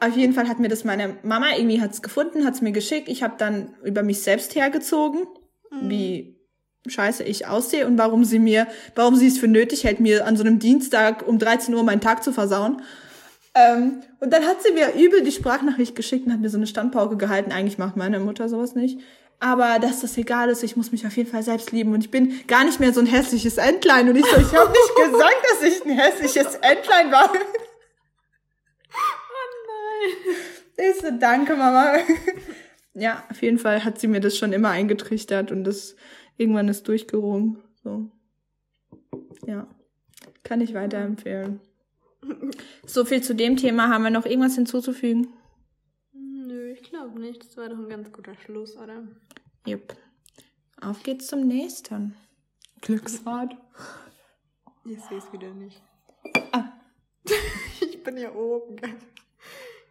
Auf jeden Fall hat mir das meine Mama irgendwie hat's gefunden, hat's mir geschickt. Ich habe dann über mich selbst hergezogen, mhm. wie scheiße ich aussehe und warum sie mir, warum sie es für nötig hält, mir an so einem Dienstag um 13 Uhr meinen Tag zu versauen. Ähm, und dann hat sie mir übel die Sprachnachricht geschickt und hat mir so eine Standpauke gehalten. Eigentlich macht meine Mutter sowas nicht. Aber dass das egal ist, ich muss mich auf jeden Fall selbst lieben. Und ich bin gar nicht mehr so ein hässliches Entlein. Und ich so, ich habe nicht gesagt, dass ich ein hässliches Entlein war. Oh nein. Ich so, danke, Mama. Ja, auf jeden Fall hat sie mir das schon immer eingetrichtert und das irgendwann ist durchgerungen. So. Ja. Kann ich weiterempfehlen. So viel zu dem Thema. Haben wir noch irgendwas hinzuzufügen? Nö, ich glaube nicht. Das war doch ein ganz guter Schluss, oder? Jupp. Auf geht's zum nächsten. Glücksrad. Ich sehe es wieder nicht. Ah. ich bin hier oben.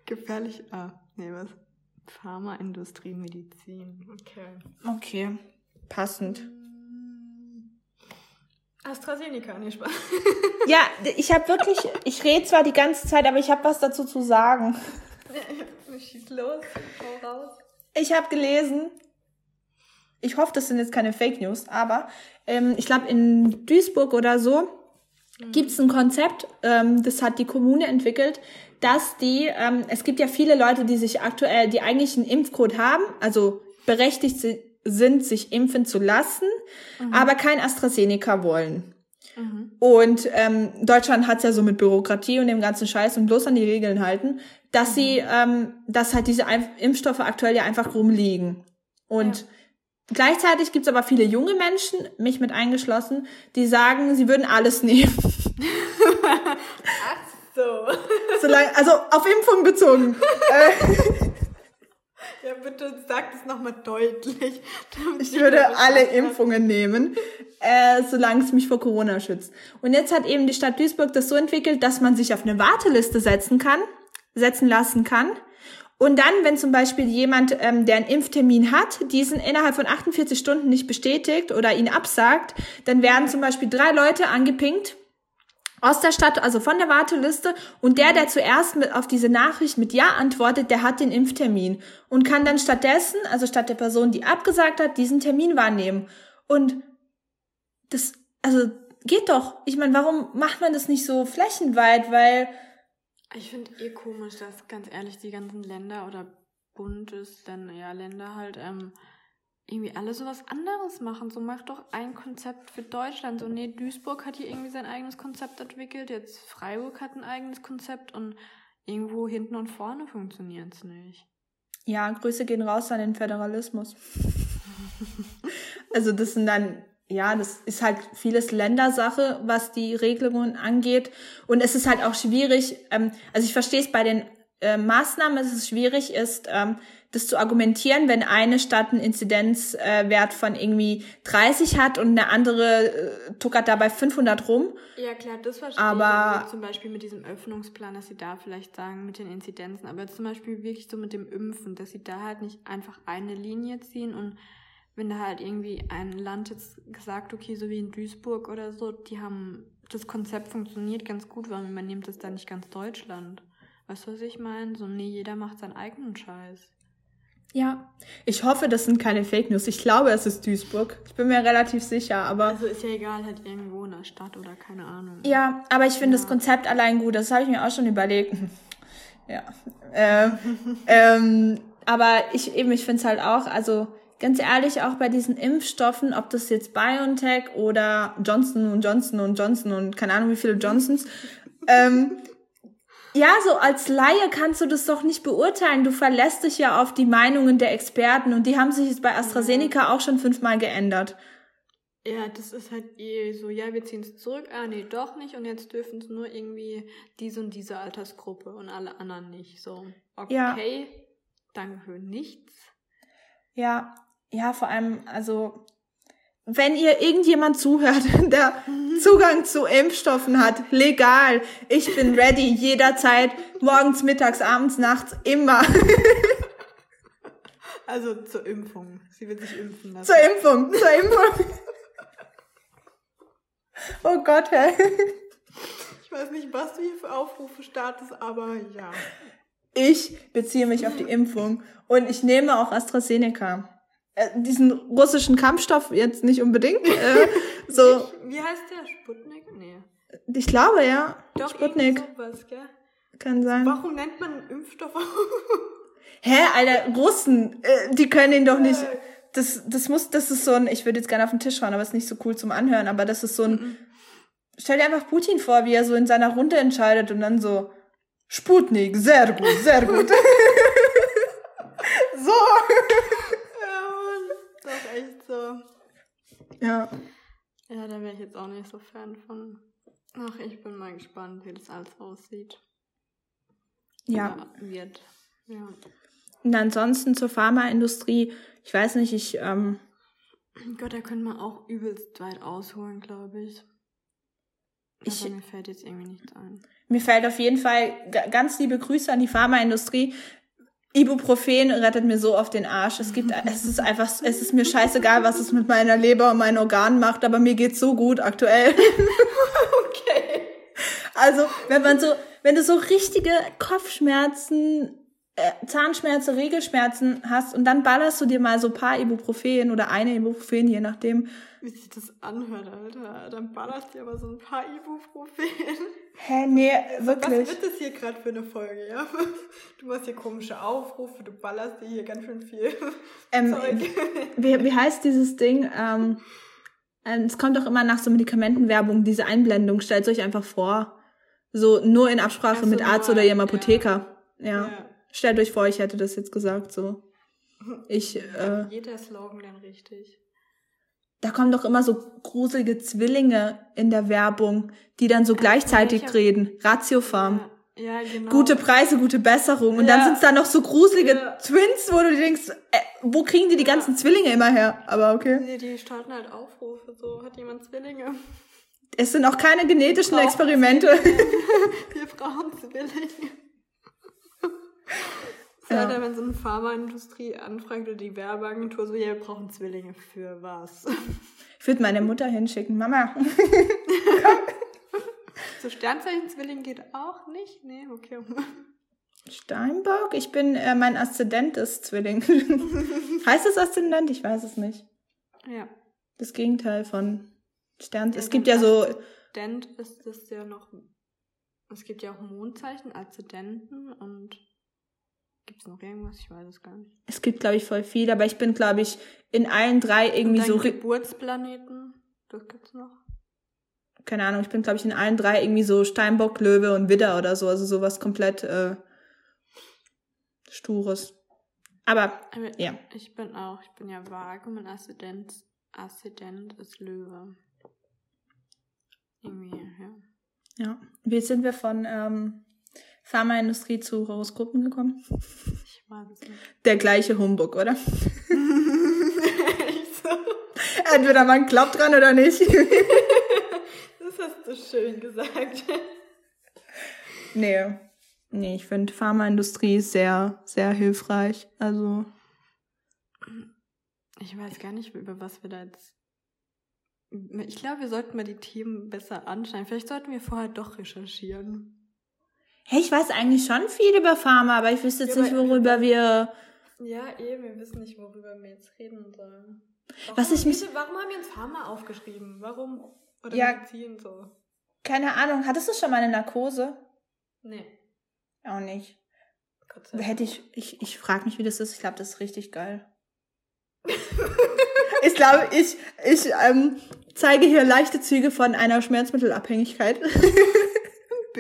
Gefährlich. Ah, nee, was? Pharmaindustrie, Medizin. Okay. Okay. Passend. AstraZeneca, nee, Spaß. ja, ich habe wirklich, ich rede zwar die ganze Zeit, aber ich habe was dazu zu sagen. Schieß los, hau raus. Ich habe gelesen, ich hoffe, das sind jetzt keine Fake News, aber ähm, ich glaube, in Duisburg oder so mhm. gibt es ein Konzept, ähm, das hat die Kommune entwickelt, dass die, ähm, es gibt ja viele Leute, die sich aktuell, die eigentlich einen Impfcode haben, also berechtigt sind, sich impfen zu lassen, mhm. aber kein AstraZeneca wollen. Mhm. Und ähm, Deutschland hat's ja so mit Bürokratie und dem ganzen Scheiß und bloß an die Regeln halten, dass mhm. sie, ähm, dass halt diese Impfstoffe aktuell ja einfach rumliegen. Und ja. Gleichzeitig gibt's aber viele junge Menschen, mich mit eingeschlossen, die sagen, sie würden alles nehmen. Ach so. Solange, also auf Impfung bezogen. ja, bitte sag das nochmal deutlich. Ich würde alle Impfungen nehmen, äh, solange es mich vor Corona schützt. Und jetzt hat eben die Stadt Duisburg das so entwickelt, dass man sich auf eine Warteliste setzen kann, setzen lassen kann und dann, wenn zum Beispiel jemand, ähm, der einen Impftermin hat, diesen innerhalb von 48 Stunden nicht bestätigt oder ihn absagt, dann werden zum Beispiel drei Leute angepinkt aus der Stadt, also von der Warteliste. Und der, der zuerst mit, auf diese Nachricht mit Ja antwortet, der hat den Impftermin und kann dann stattdessen, also statt der Person, die abgesagt hat, diesen Termin wahrnehmen. Und das, also geht doch. Ich meine, warum macht man das nicht so flächenweit? Weil ich finde eh komisch, dass ganz ehrlich die ganzen Länder oder Bundesländer, ja Länder halt, ähm, irgendwie alle sowas anderes machen. So macht doch ein Konzept für Deutschland. So, nee, Duisburg hat hier irgendwie sein eigenes Konzept entwickelt, jetzt Freiburg hat ein eigenes Konzept und irgendwo hinten und vorne funktioniert es nicht. Ja, Grüße gehen raus an den Föderalismus. also das sind dann ja, das ist halt vieles Ländersache, was die Regelungen angeht. Und es ist halt auch schwierig, ähm, also ich verstehe es bei den äh, Maßnahmen, dass es schwierig ist, ähm, das zu argumentieren, wenn eine Stadt einen Inzidenzwert von irgendwie 30 hat und eine andere äh, tuckert dabei 500 rum. Ja klar, das verstehe aber, ich. Also zum Beispiel mit diesem Öffnungsplan, dass sie da vielleicht sagen mit den Inzidenzen, aber zum Beispiel wirklich so mit dem Impfen, dass sie da halt nicht einfach eine Linie ziehen und wenn da halt irgendwie ein Land jetzt gesagt, okay, so wie in Duisburg oder so, die haben, das Konzept funktioniert ganz gut, weil man nimmt das dann nicht ganz Deutschland. Weißt du, was ich meine? So, nee, jeder macht seinen eigenen Scheiß. Ja, ich hoffe, das sind keine Fake News. Ich glaube, es ist Duisburg. Ich bin mir relativ sicher, aber. Also ist ja egal, halt irgendwo in der Stadt oder keine Ahnung. Ja, aber ich finde ja. das Konzept allein gut. Das habe ich mir auch schon überlegt. ja. Äh, ähm, aber ich eben, ich finde es halt auch, also ganz ehrlich, auch bei diesen Impfstoffen, ob das jetzt BioNTech oder Johnson und Johnson und Johnson und keine Ahnung wie viele Johnsons, ähm, ja, so als Laie kannst du das doch nicht beurteilen. Du verlässt dich ja auf die Meinungen der Experten und die haben sich jetzt bei AstraZeneca auch schon fünfmal geändert. Ja, das ist halt eh so, ja, wir ziehen es zurück, ah nee, doch nicht und jetzt dürfen es nur irgendwie diese und diese Altersgruppe und alle anderen nicht. So, okay, ja. danke für nichts. Ja, ja, vor allem, also, wenn ihr irgendjemand zuhört, der Zugang zu Impfstoffen hat, legal, ich bin ready, jederzeit, morgens, mittags, abends, nachts, immer. Also zur Impfung. Sie wird sich impfen lassen. Zur Impfung, zur Impfung. Oh Gott, hä? Ich weiß nicht, was du hier für Aufrufe startest, aber ja. Ich beziehe mich auf die Impfung und ich nehme auch AstraZeneca. Äh, diesen russischen Kampfstoff jetzt nicht unbedingt. Äh, so. Wie heißt der? Sputnik? Nee. Ich glaube, ja. Doch, Sputnik. Sowas, gell? Kann sein. Warum nennt man einen Impfstoff? Hä, Alter, Russen, äh, die können ihn doch nicht. Das, das muss, das ist so ein, ich würde jetzt gerne auf den Tisch schauen, aber es ist nicht so cool zum Anhören, aber das ist so ein, mhm. stell dir einfach Putin vor, wie er so in seiner Runde entscheidet und dann so, Sputnik, sehr gut, sehr gut. so. so. Ja. Ja, da wäre ich jetzt auch nicht so Fan von. Ach, ich bin mal gespannt, wie das alles aussieht. Ja. Oder wird. Ja. Und ansonsten zur Pharmaindustrie, ich weiß nicht, ich, ähm, Gott, da könnte man auch übelst weit ausholen, glaube ich. Ich- Aber mir fällt jetzt irgendwie nichts ein. Mir fällt auf jeden Fall ga- ganz liebe Grüße an die Pharmaindustrie. Ibuprofen rettet mir so auf den Arsch. Es gibt, es ist einfach, es ist mir scheißegal, was es mit meiner Leber und meinen Organen macht, aber mir geht's so gut aktuell. Okay. Also, wenn man so, wenn du so richtige Kopfschmerzen, Zahnschmerzen, Regelschmerzen hast und dann ballerst du dir mal so ein paar Ibuprofen oder eine Ibuprofen, je nachdem. Wie sich das anhört, Alter. Dann ballerst du aber so ein paar Ibuprofen. Hä, nee, Was wirklich. wird das hier gerade für eine Folge, ja? Du machst hier komische Aufrufe, du ballerst dir hier ganz schön viel Ähm, Zeug. wie, wie heißt dieses Ding? Ähm, ähm, es kommt doch immer nach so Medikamentenwerbung, diese Einblendung. Stellt euch einfach vor. So nur in Absprache Ach so, mit Arzt oder ihrem ja. Apotheker. Ja. Ja. Stellt euch vor, ich hätte das jetzt gesagt, so. Ich, äh, Jeder Slogan dann richtig. da kommen doch immer so gruselige Zwillinge in der Werbung, die dann so gleichzeitig welcher- reden. Ratiofarm. Ja, ja, genau. Gute Preise, gute Besserung. Und dann Ja. sind's da noch so gruselige Ja. Twins, wo du dir denkst, äh, wo kriegen die die Ja. ganzen Zwillinge immer her? Aber okay. Nee, die starten halt Aufrufe, so hat jemand Zwillinge. Es sind auch keine genetischen Brauchen Experimente. Wir brauchen Zwillinge. Ja. Alter, wenn so eine Pharmaindustrie anfragt oder die Werbeagentur so, ja, wir brauchen Zwillinge für was? Ich würde meine Mutter hinschicken. Mama. So Sternzeichen-Zwilling geht auch nicht? Nee, okay. Steinbock? Ich bin, äh, mein Aszendent ist Zwilling. heißt es Aszendent? Ich weiß es nicht. Ja. Das Gegenteil von Stern. es Ja, gibt dann ja so, Aszendent ist das ja noch. Es gibt ja auch Mondzeichen, Aszendenten und. Gibt es noch irgendwas? Ich weiß es gar nicht. es gibt, glaube ich, voll viel, aber ich bin, glaube ich, in allen drei irgendwie und so, dein Geburtsplaneten, das gibt's noch. keine Ahnung, ich bin, glaube ich, in allen drei irgendwie so Steinbock, Löwe und Widder oder so, also sowas komplett äh, Stures. Aber, Aber ja. Ich bin auch, ich bin ja vage, mein Aszendent, Aszendent ist Löwe. Irgendwie, ja. Ja. Wie sind wir von ähm, Pharmaindustrie zu Horoskopen gekommen? Ich weiß es nicht. Der gleiche Humbug, oder? Echt so. Entweder man glaubt dran oder nicht. Das hast du schön gesagt. nee. Nee, ich finde Pharmaindustrie sehr, sehr hilfreich. Also, Ich weiß gar nicht, über was wir da jetzt. Ich glaube, wir sollten mal die Themen besser anschneiden. Vielleicht sollten wir vorher doch recherchieren. Hey, ich weiß eigentlich schon viel über Pharma, aber ich wüsste jetzt Ja, nicht, worüber wir. Ja, eben, wir wissen nicht, worüber wir jetzt reden sollen. Warum, Was ich mich- warum haben wir uns Pharma aufgeschrieben? Warum? Oder Ja. Medizin so? Keine Ahnung, hattest du schon mal eine Narkose? Nee. Auch nicht. Gott sei Dank. Hätte ich, ich, ich frage mich, wie das ist. Ich glaube, das ist richtig geil. ich glaube, ich, ich ähm, zeige hier leichte Züge von einer Schmerzmittelabhängigkeit.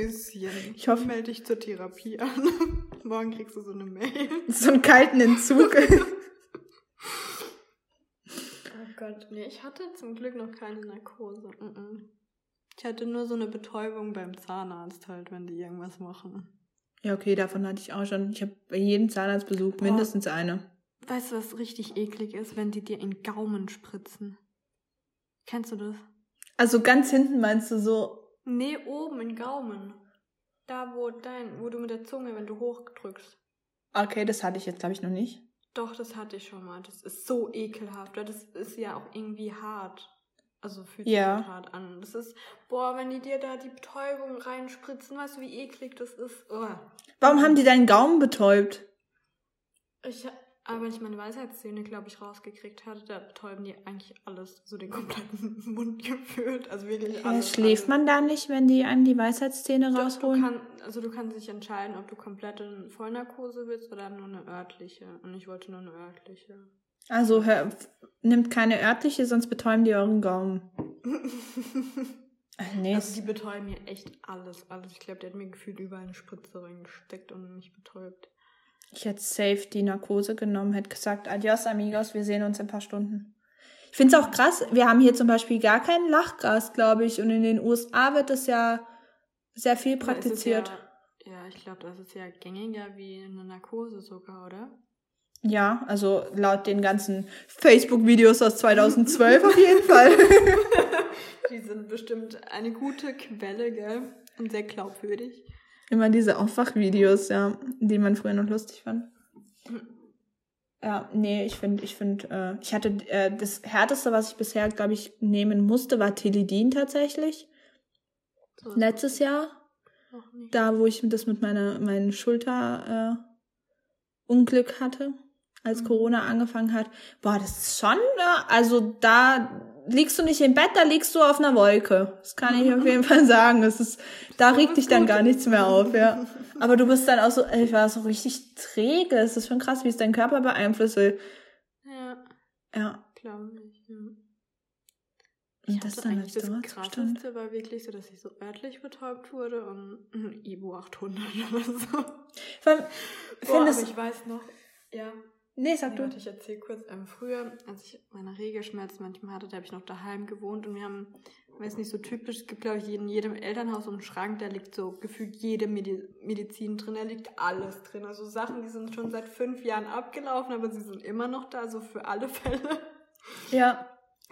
bisschen. Ich hoffe- Melde dich zur Therapie an. Morgen kriegst du so eine Mail. so einen kalten Entzug. Oh Gott, nee, ich hatte zum Glück noch keine Narkose. Mm-mm. Ich hatte nur so eine Betäubung beim Zahnarzt halt, wenn die irgendwas machen. ja, okay, davon hatte ich auch schon. Ich habe bei jedem Zahnarztbesuch Boah. mindestens eine. Weißt du, was richtig eklig ist, wenn die dir in den Gaumen spritzen? Kennst du das? Also ganz hinten meinst du so, Nee, oben in den Gaumen. Da, wo dein, wo du mit der Zunge, wenn du hochdrückst. okay, das hatte ich jetzt, glaube ich, noch nicht. Doch, das hatte ich schon mal. Das ist so ekelhaft, das ist ja auch irgendwie hart. Also fühlt sich Ja. hart an. Das ist, boah, wenn die dir da die Betäubung reinspritzen, weißt du, wie eklig das ist? Oh. Warum haben die deinen Gaumen betäubt? Ich, aber wenn ich meine Weisheitszähne, glaube ich, rausgekriegt hatte, da betäuben die eigentlich alles, so den kompletten Mund gefühlt. Also wirklich Ja, alles. schläft alles. man da nicht, wenn die einem die Weisheitszähne Doch, du rausholen? kann, also du kannst dich entscheiden, ob du komplett in Vollnarkose willst oder nur eine örtliche. Und ich wollte nur eine örtliche. Also hör, nimmt keine örtliche, sonst betäuben die euren Gaumen. Ach, nee, Also die betäuben mir echt alles, alles. Ich glaube, der hat mir gefühlt überall eine Spritze reingesteckt und mich betäubt. Ich hätte safe die Narkose genommen, hätte gesagt, adios amigos, wir sehen uns in ein paar Stunden. Ich finde es auch krass, wir haben hier zum Beispiel gar kein Lachgas, glaube ich, und in den USA wird das ja sehr viel praktiziert. Ja, ja, ich glaube, das ist ja gängiger wie eine Narkose sogar, oder? Ja, also laut den ganzen Facebook-Videos aus 2012 auf jeden Fall. Die sind bestimmt eine gute Quelle, gell? Und sehr glaubwürdig. Immer diese Aufwachvideos, ja, die man früher noch lustig fand. Ja, nee, ich finde, ich finde, äh, ich hatte äh, das härteste, was ich bisher, glaube ich, nehmen musste, war Teledin tatsächlich. So, Letztes Jahr, da wo ich das mit meiner meinen Schulter äh, Unglück hatte, als Mhm. Corona angefangen hat. Boah, das ist schon, äh, also da liegst du nicht im Bett, da liegst du auf einer Wolke. Das kann ich auf jeden Fall sagen. Das ist, da Das regt dich dann gar nichts mehr auf, ja. Aber du bist dann auch so, ich war so richtig träge. Es ist schon krass, wie es deinen Körper beeinflusst. Ja, Ja. glaube ich. Ja. Und Ich das hatte ist dann eigentlich das krasseste war wirklich so, dass ich so örtlich betäubt wurde und ein Ibu 800 oder so. Allem, Boah, aber ich weiß noch, ja. Nee, sag Nee, du. warte, ich erzähle kurz. Ähm, früher, als ich meine Regelschmerzen manchmal hatte, da habe ich noch daheim gewohnt und wir haben, weiß nicht, so typisch, es gibt glaube ich in jedem Elternhaus so einen Schrank, da liegt so gefühlt jede Medi Medizin drin, da liegt alles drin. Also Sachen, die sind schon seit fünf Jahren abgelaufen, aber sie sind immer noch da, so für alle Fälle. Ja.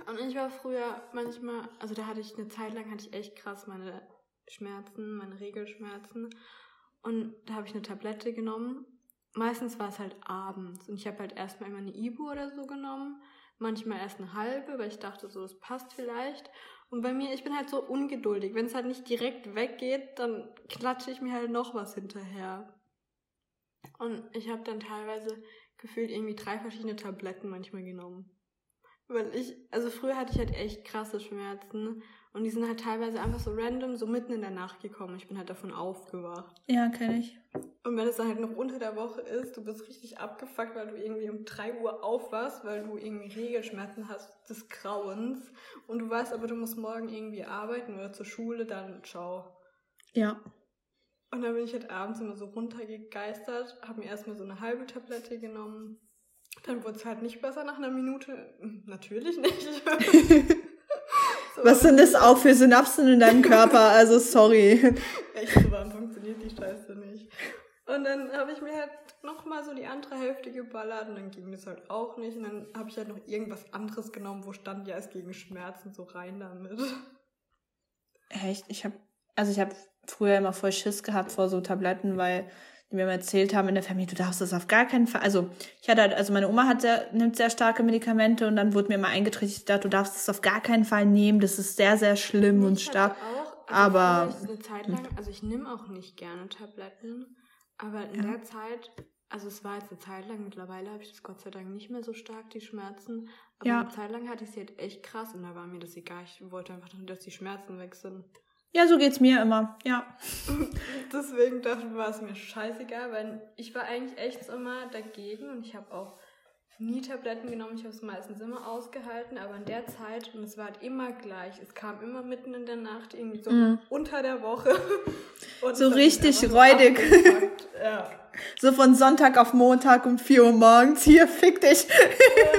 Und ich war früher manchmal, also da hatte ich eine Zeit lang, hatte ich echt krass meine Schmerzen, meine Regelschmerzen. Und da habe ich eine Tablette genommen. Meistens war es halt abends. Und ich habe halt erstmal immer eine Ibu oder so genommen. Manchmal erst eine halbe, weil ich dachte so, es passt vielleicht. Und bei mir, ich bin halt so ungeduldig. Wenn es halt nicht direkt weggeht, dann klatsche ich mir halt noch was hinterher. Und ich habe dann teilweise gefühlt irgendwie drei verschiedene Tabletten manchmal genommen. Weil ich, also früher hatte ich halt echt krasse Schmerzen und die sind halt teilweise einfach so random, so mitten in der Nacht gekommen. Ich bin halt davon aufgewacht. Ja, kenne ich. Und wenn es dann halt noch unter der Woche ist, du bist richtig abgefuckt, weil du irgendwie um 3 Uhr aufwachst, weil du irgendwie Regelschmerzen hast des Grauens und du weißt aber, du musst morgen irgendwie arbeiten oder zur Schule, dann ciao. Ja. Und dann bin ich halt abends immer so runtergegeistert, habe mir erstmal so eine halbe Tablette genommen. Dann wurde es halt nicht besser nach einer Minute. Natürlich nicht. Was sind das auch für Synapsen in deinem Körper? Also sorry. Echt, so warm funktioniert die Scheiße nicht. Und dann habe ich mir halt nochmal so die andere Hälfte geballert und dann ging das halt auch nicht. Und dann habe ich halt noch irgendwas anderes genommen, wo stand ja es gegen Schmerzen so rein damit. Echt? Ich habe, also ich habe früher immer voll Schiss gehabt vor so Tabletten, weil die mir immer erzählt haben in der Familie, du darfst das auf gar keinen Fall. Also ich hatte halt, also meine Oma hat sehr, nimmt sehr starke Medikamente und dann wurde mir immer eingetrichtert, du darfst das auf gar keinen Fall nehmen. Das ist sehr, sehr schlimm und Ich stark. hatte auch, aber- früher ist eine Zeit lang, also ich nehme auch nicht gerne Tabletten, aber in Ja. der Zeit, also es war jetzt eine Zeit lang, mittlerweile habe ich das Gott sei Dank nicht mehr so stark, die Schmerzen, aber Ja. eine Zeit lang hatte ich sie halt echt krass und da war mir das egal. Ich wollte einfach, nur, dass die Schmerzen weg sind. Ja, so geht's mir immer. Ja. Deswegen dachte war es mir scheißegal, weil ich war eigentlich echt immer dagegen und ich habe auch nie Tabletten genommen. Ich habe es meistens immer ausgehalten, aber in der Zeit, und es war halt immer gleich, es kam immer mitten in der Nacht, irgendwie so Mhm. unter der Woche. So richtig so räudig. Ja. So von Sonntag auf Montag um 4 Uhr morgens. Hier, fick dich.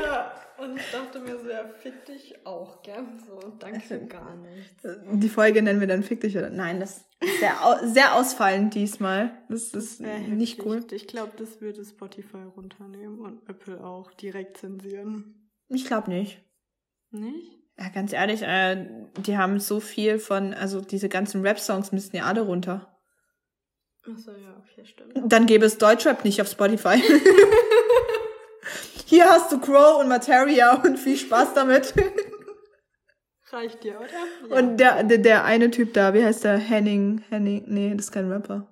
ja. Und ich dachte mir so, ja, fick dich auch gern so. Danke für gar nichts. Die Folge nennen wir dann fick dich oder? Nein, das ist sehr, sehr ausfallend diesmal. Das ist Wäre nicht cool. Ich glaube, das würde Spotify runternehmen und Apple auch direkt zensieren. Ich glaube nicht. Nicht? Ja, ganz ehrlich, äh, die haben so viel von, also diese ganzen Rap-Songs müssten ja alle runter. Achso, ja, okay, stimmt. Dann gäbe es Deutschrap nicht auf Spotify. Hier hast du Crow und Materia und viel Spaß damit. Reicht dir, oder? Und der, der, der eine Typ da, wie heißt der? Henning, Henning, nee, das ist kein Rapper.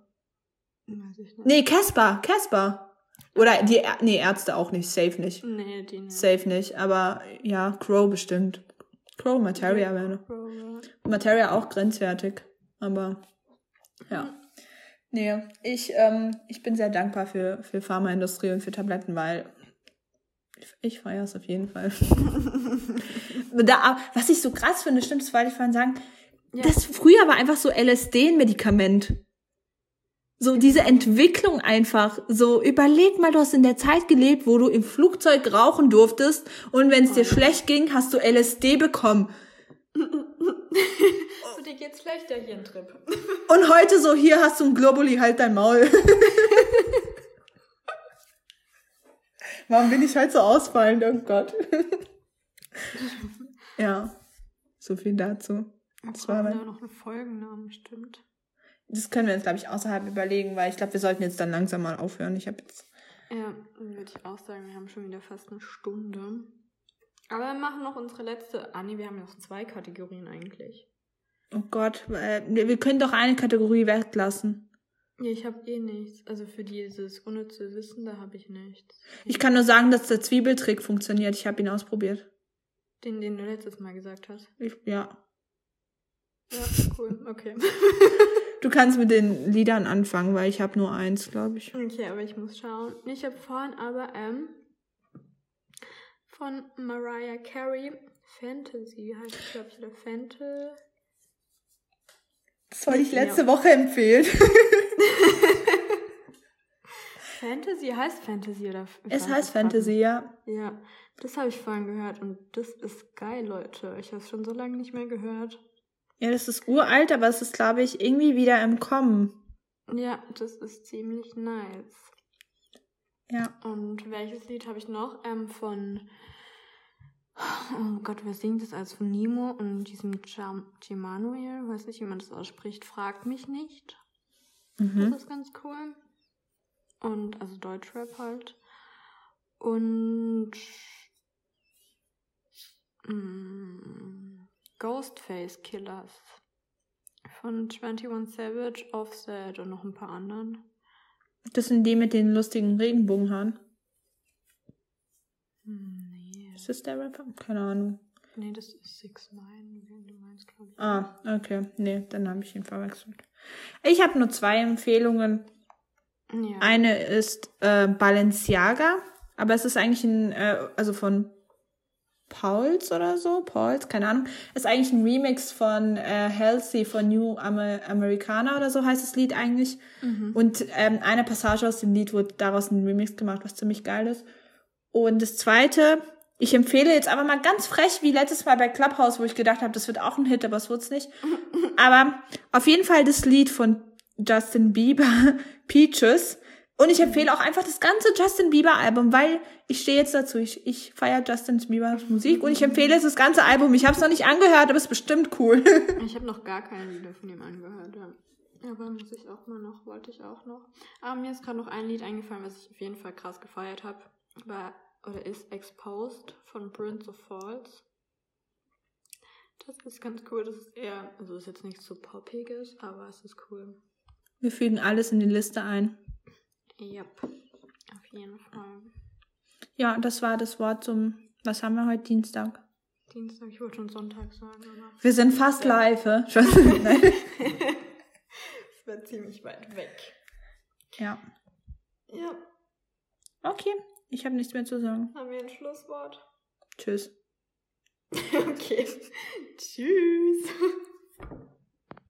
Nee, Casper, Casper. Oder die, nee, Ärzte auch nicht, safe nicht. Nee, die nicht. Safe nicht, aber ja, Crow bestimmt. Crow, Materia wäre noch. Materia auch grenzwertig, aber ja. Nee, ich, ähm, ich bin sehr dankbar für, für Pharmaindustrie und für Tabletten, weil ich, feiere es auf jeden Fall. da, was ich so krass finde, stimmt, das wollte ich vorhin sagen, Ja. das früher war einfach so LSD ein Medikament. So diese Entwicklung einfach. So überleg mal, du hast in der Zeit gelebt, wo du im Flugzeug rauchen durftest und wenn es dir schlecht ging, hast du LSD bekommen. So, dir geht's schlechter hier ein Trip. Und heute so, hier hast du ein Globuli, halt dein Maul. Warum bin ich heute so ausfallend? Oh Gott. ja, so viel dazu. Das war ja noch einen Folgennamen, stimmt. Das können wir uns, glaube ich, außerhalb überlegen, weil ich glaube, wir sollten jetzt dann langsam mal aufhören. Ich habe jetzt. Ja, würde ich auch sagen, wir haben schon wieder fast eine Stunde. Aber wir machen noch unsere letzte. Ah, nee, wir haben noch zwei Kategorien eigentlich. Oh Gott, wir können doch eine Kategorie weglassen. Ja, ich habe eh nichts. Also für dieses unnütze Wissen, da habe ich nichts. Ich kann nur sagen, dass der Zwiebeltrick funktioniert. Ich habe ihn ausprobiert. Den, den du letztes Mal gesagt hast. Ich, ja. Ja, cool. Okay. Du kannst mit den Liedern anfangen, weil ich habe nur eins, glaube ich. Okay, aber ich muss schauen. Ich habe vorhin aber ähm, von Mariah Carey Fantasy heißt es, glaube ich, oder Fantasy. Das wollte ich letzte ja. Woche empfehlen. Fantasy heißt Fantasy oder? Es heißt Fantasy, ja. Ja, das habe ich vorhin gehört und das ist geil, Leute. Ich habe es schon so lange nicht mehr gehört. Ja, das ist uralt, aber es ist, glaube ich, irgendwie wieder im Kommen. Ja, das ist ziemlich nice. Ja. Und welches Lied habe ich noch? Ähm, von. Oh Gott, wer singt das als von Nemo und diesem Jam Jemanuel? Weiß nicht, wie man das ausspricht. Fragt mich nicht. Mhm. Das ist ganz cool. Und also Deutschrap halt. Und. Mh, mm, Ghostface Killers von 21 Savage, Offset und noch ein paar anderen. Das sind die mit den lustigen Regenbogenhaaren. Hm, nee. Ist das der Rapper? Keine Ahnung. Nee, das ist Six Nine, du meinst, glaube ich. Ah, okay. Nee, dann habe ich ihn verwechselt. Ich habe nur zwei Empfehlungen. Ja. Eine ist äh, Balenciaga, aber es ist eigentlich ein, äh, also von Pauls oder so, Pauls, keine Ahnung, ist eigentlich ein Remix von äh, Healthy von New Amer Americana oder so heißt das Lied eigentlich. Mhm. Und ähm, eine Passage aus dem Lied wurde daraus ein Remix gemacht, was ziemlich geil ist. Und das zweite, ich empfehle jetzt aber mal ganz frech, wie letztes Mal bei Clubhouse, wo ich gedacht habe, das wird auch ein Hit, aber es wird's nicht. aber auf jeden Fall das Lied von Justin Bieber, Peaches. Und ich empfehle auch einfach das ganze Justin Bieber Album, weil ich stehe jetzt dazu. Ich, ich feiere Justin Biebers Musik und ich empfehle es das ganze Album. Ich habe es noch nicht angehört, aber es ist bestimmt cool. ich habe noch gar keine Lieder von ihm angehört. Ja. Aber muss ich auch mal noch, wollte ich auch noch. Aber mir ist gerade noch ein Lied eingefallen, was ich auf jeden Fall krass gefeiert habe. War oder ist Exposed von Prince of Falls. Das ist ganz cool. Das ist eher, also ist jetzt nichts so poppiges, aber es ist cool. Wir fügen alles in die Liste ein. Yep, auf jeden Fall. Ja, das war das Wort zum, was haben wir heute, Dienstag? Dienstag, ich wollte schon Sonntag sagen, aber. Wir sind fast ja. live, Es war ziemlich weit weg. Ja. Ja. Okay, ich habe nichts mehr zu sagen. Haben wir ein Schlusswort? Tschüss. okay. Tschüss.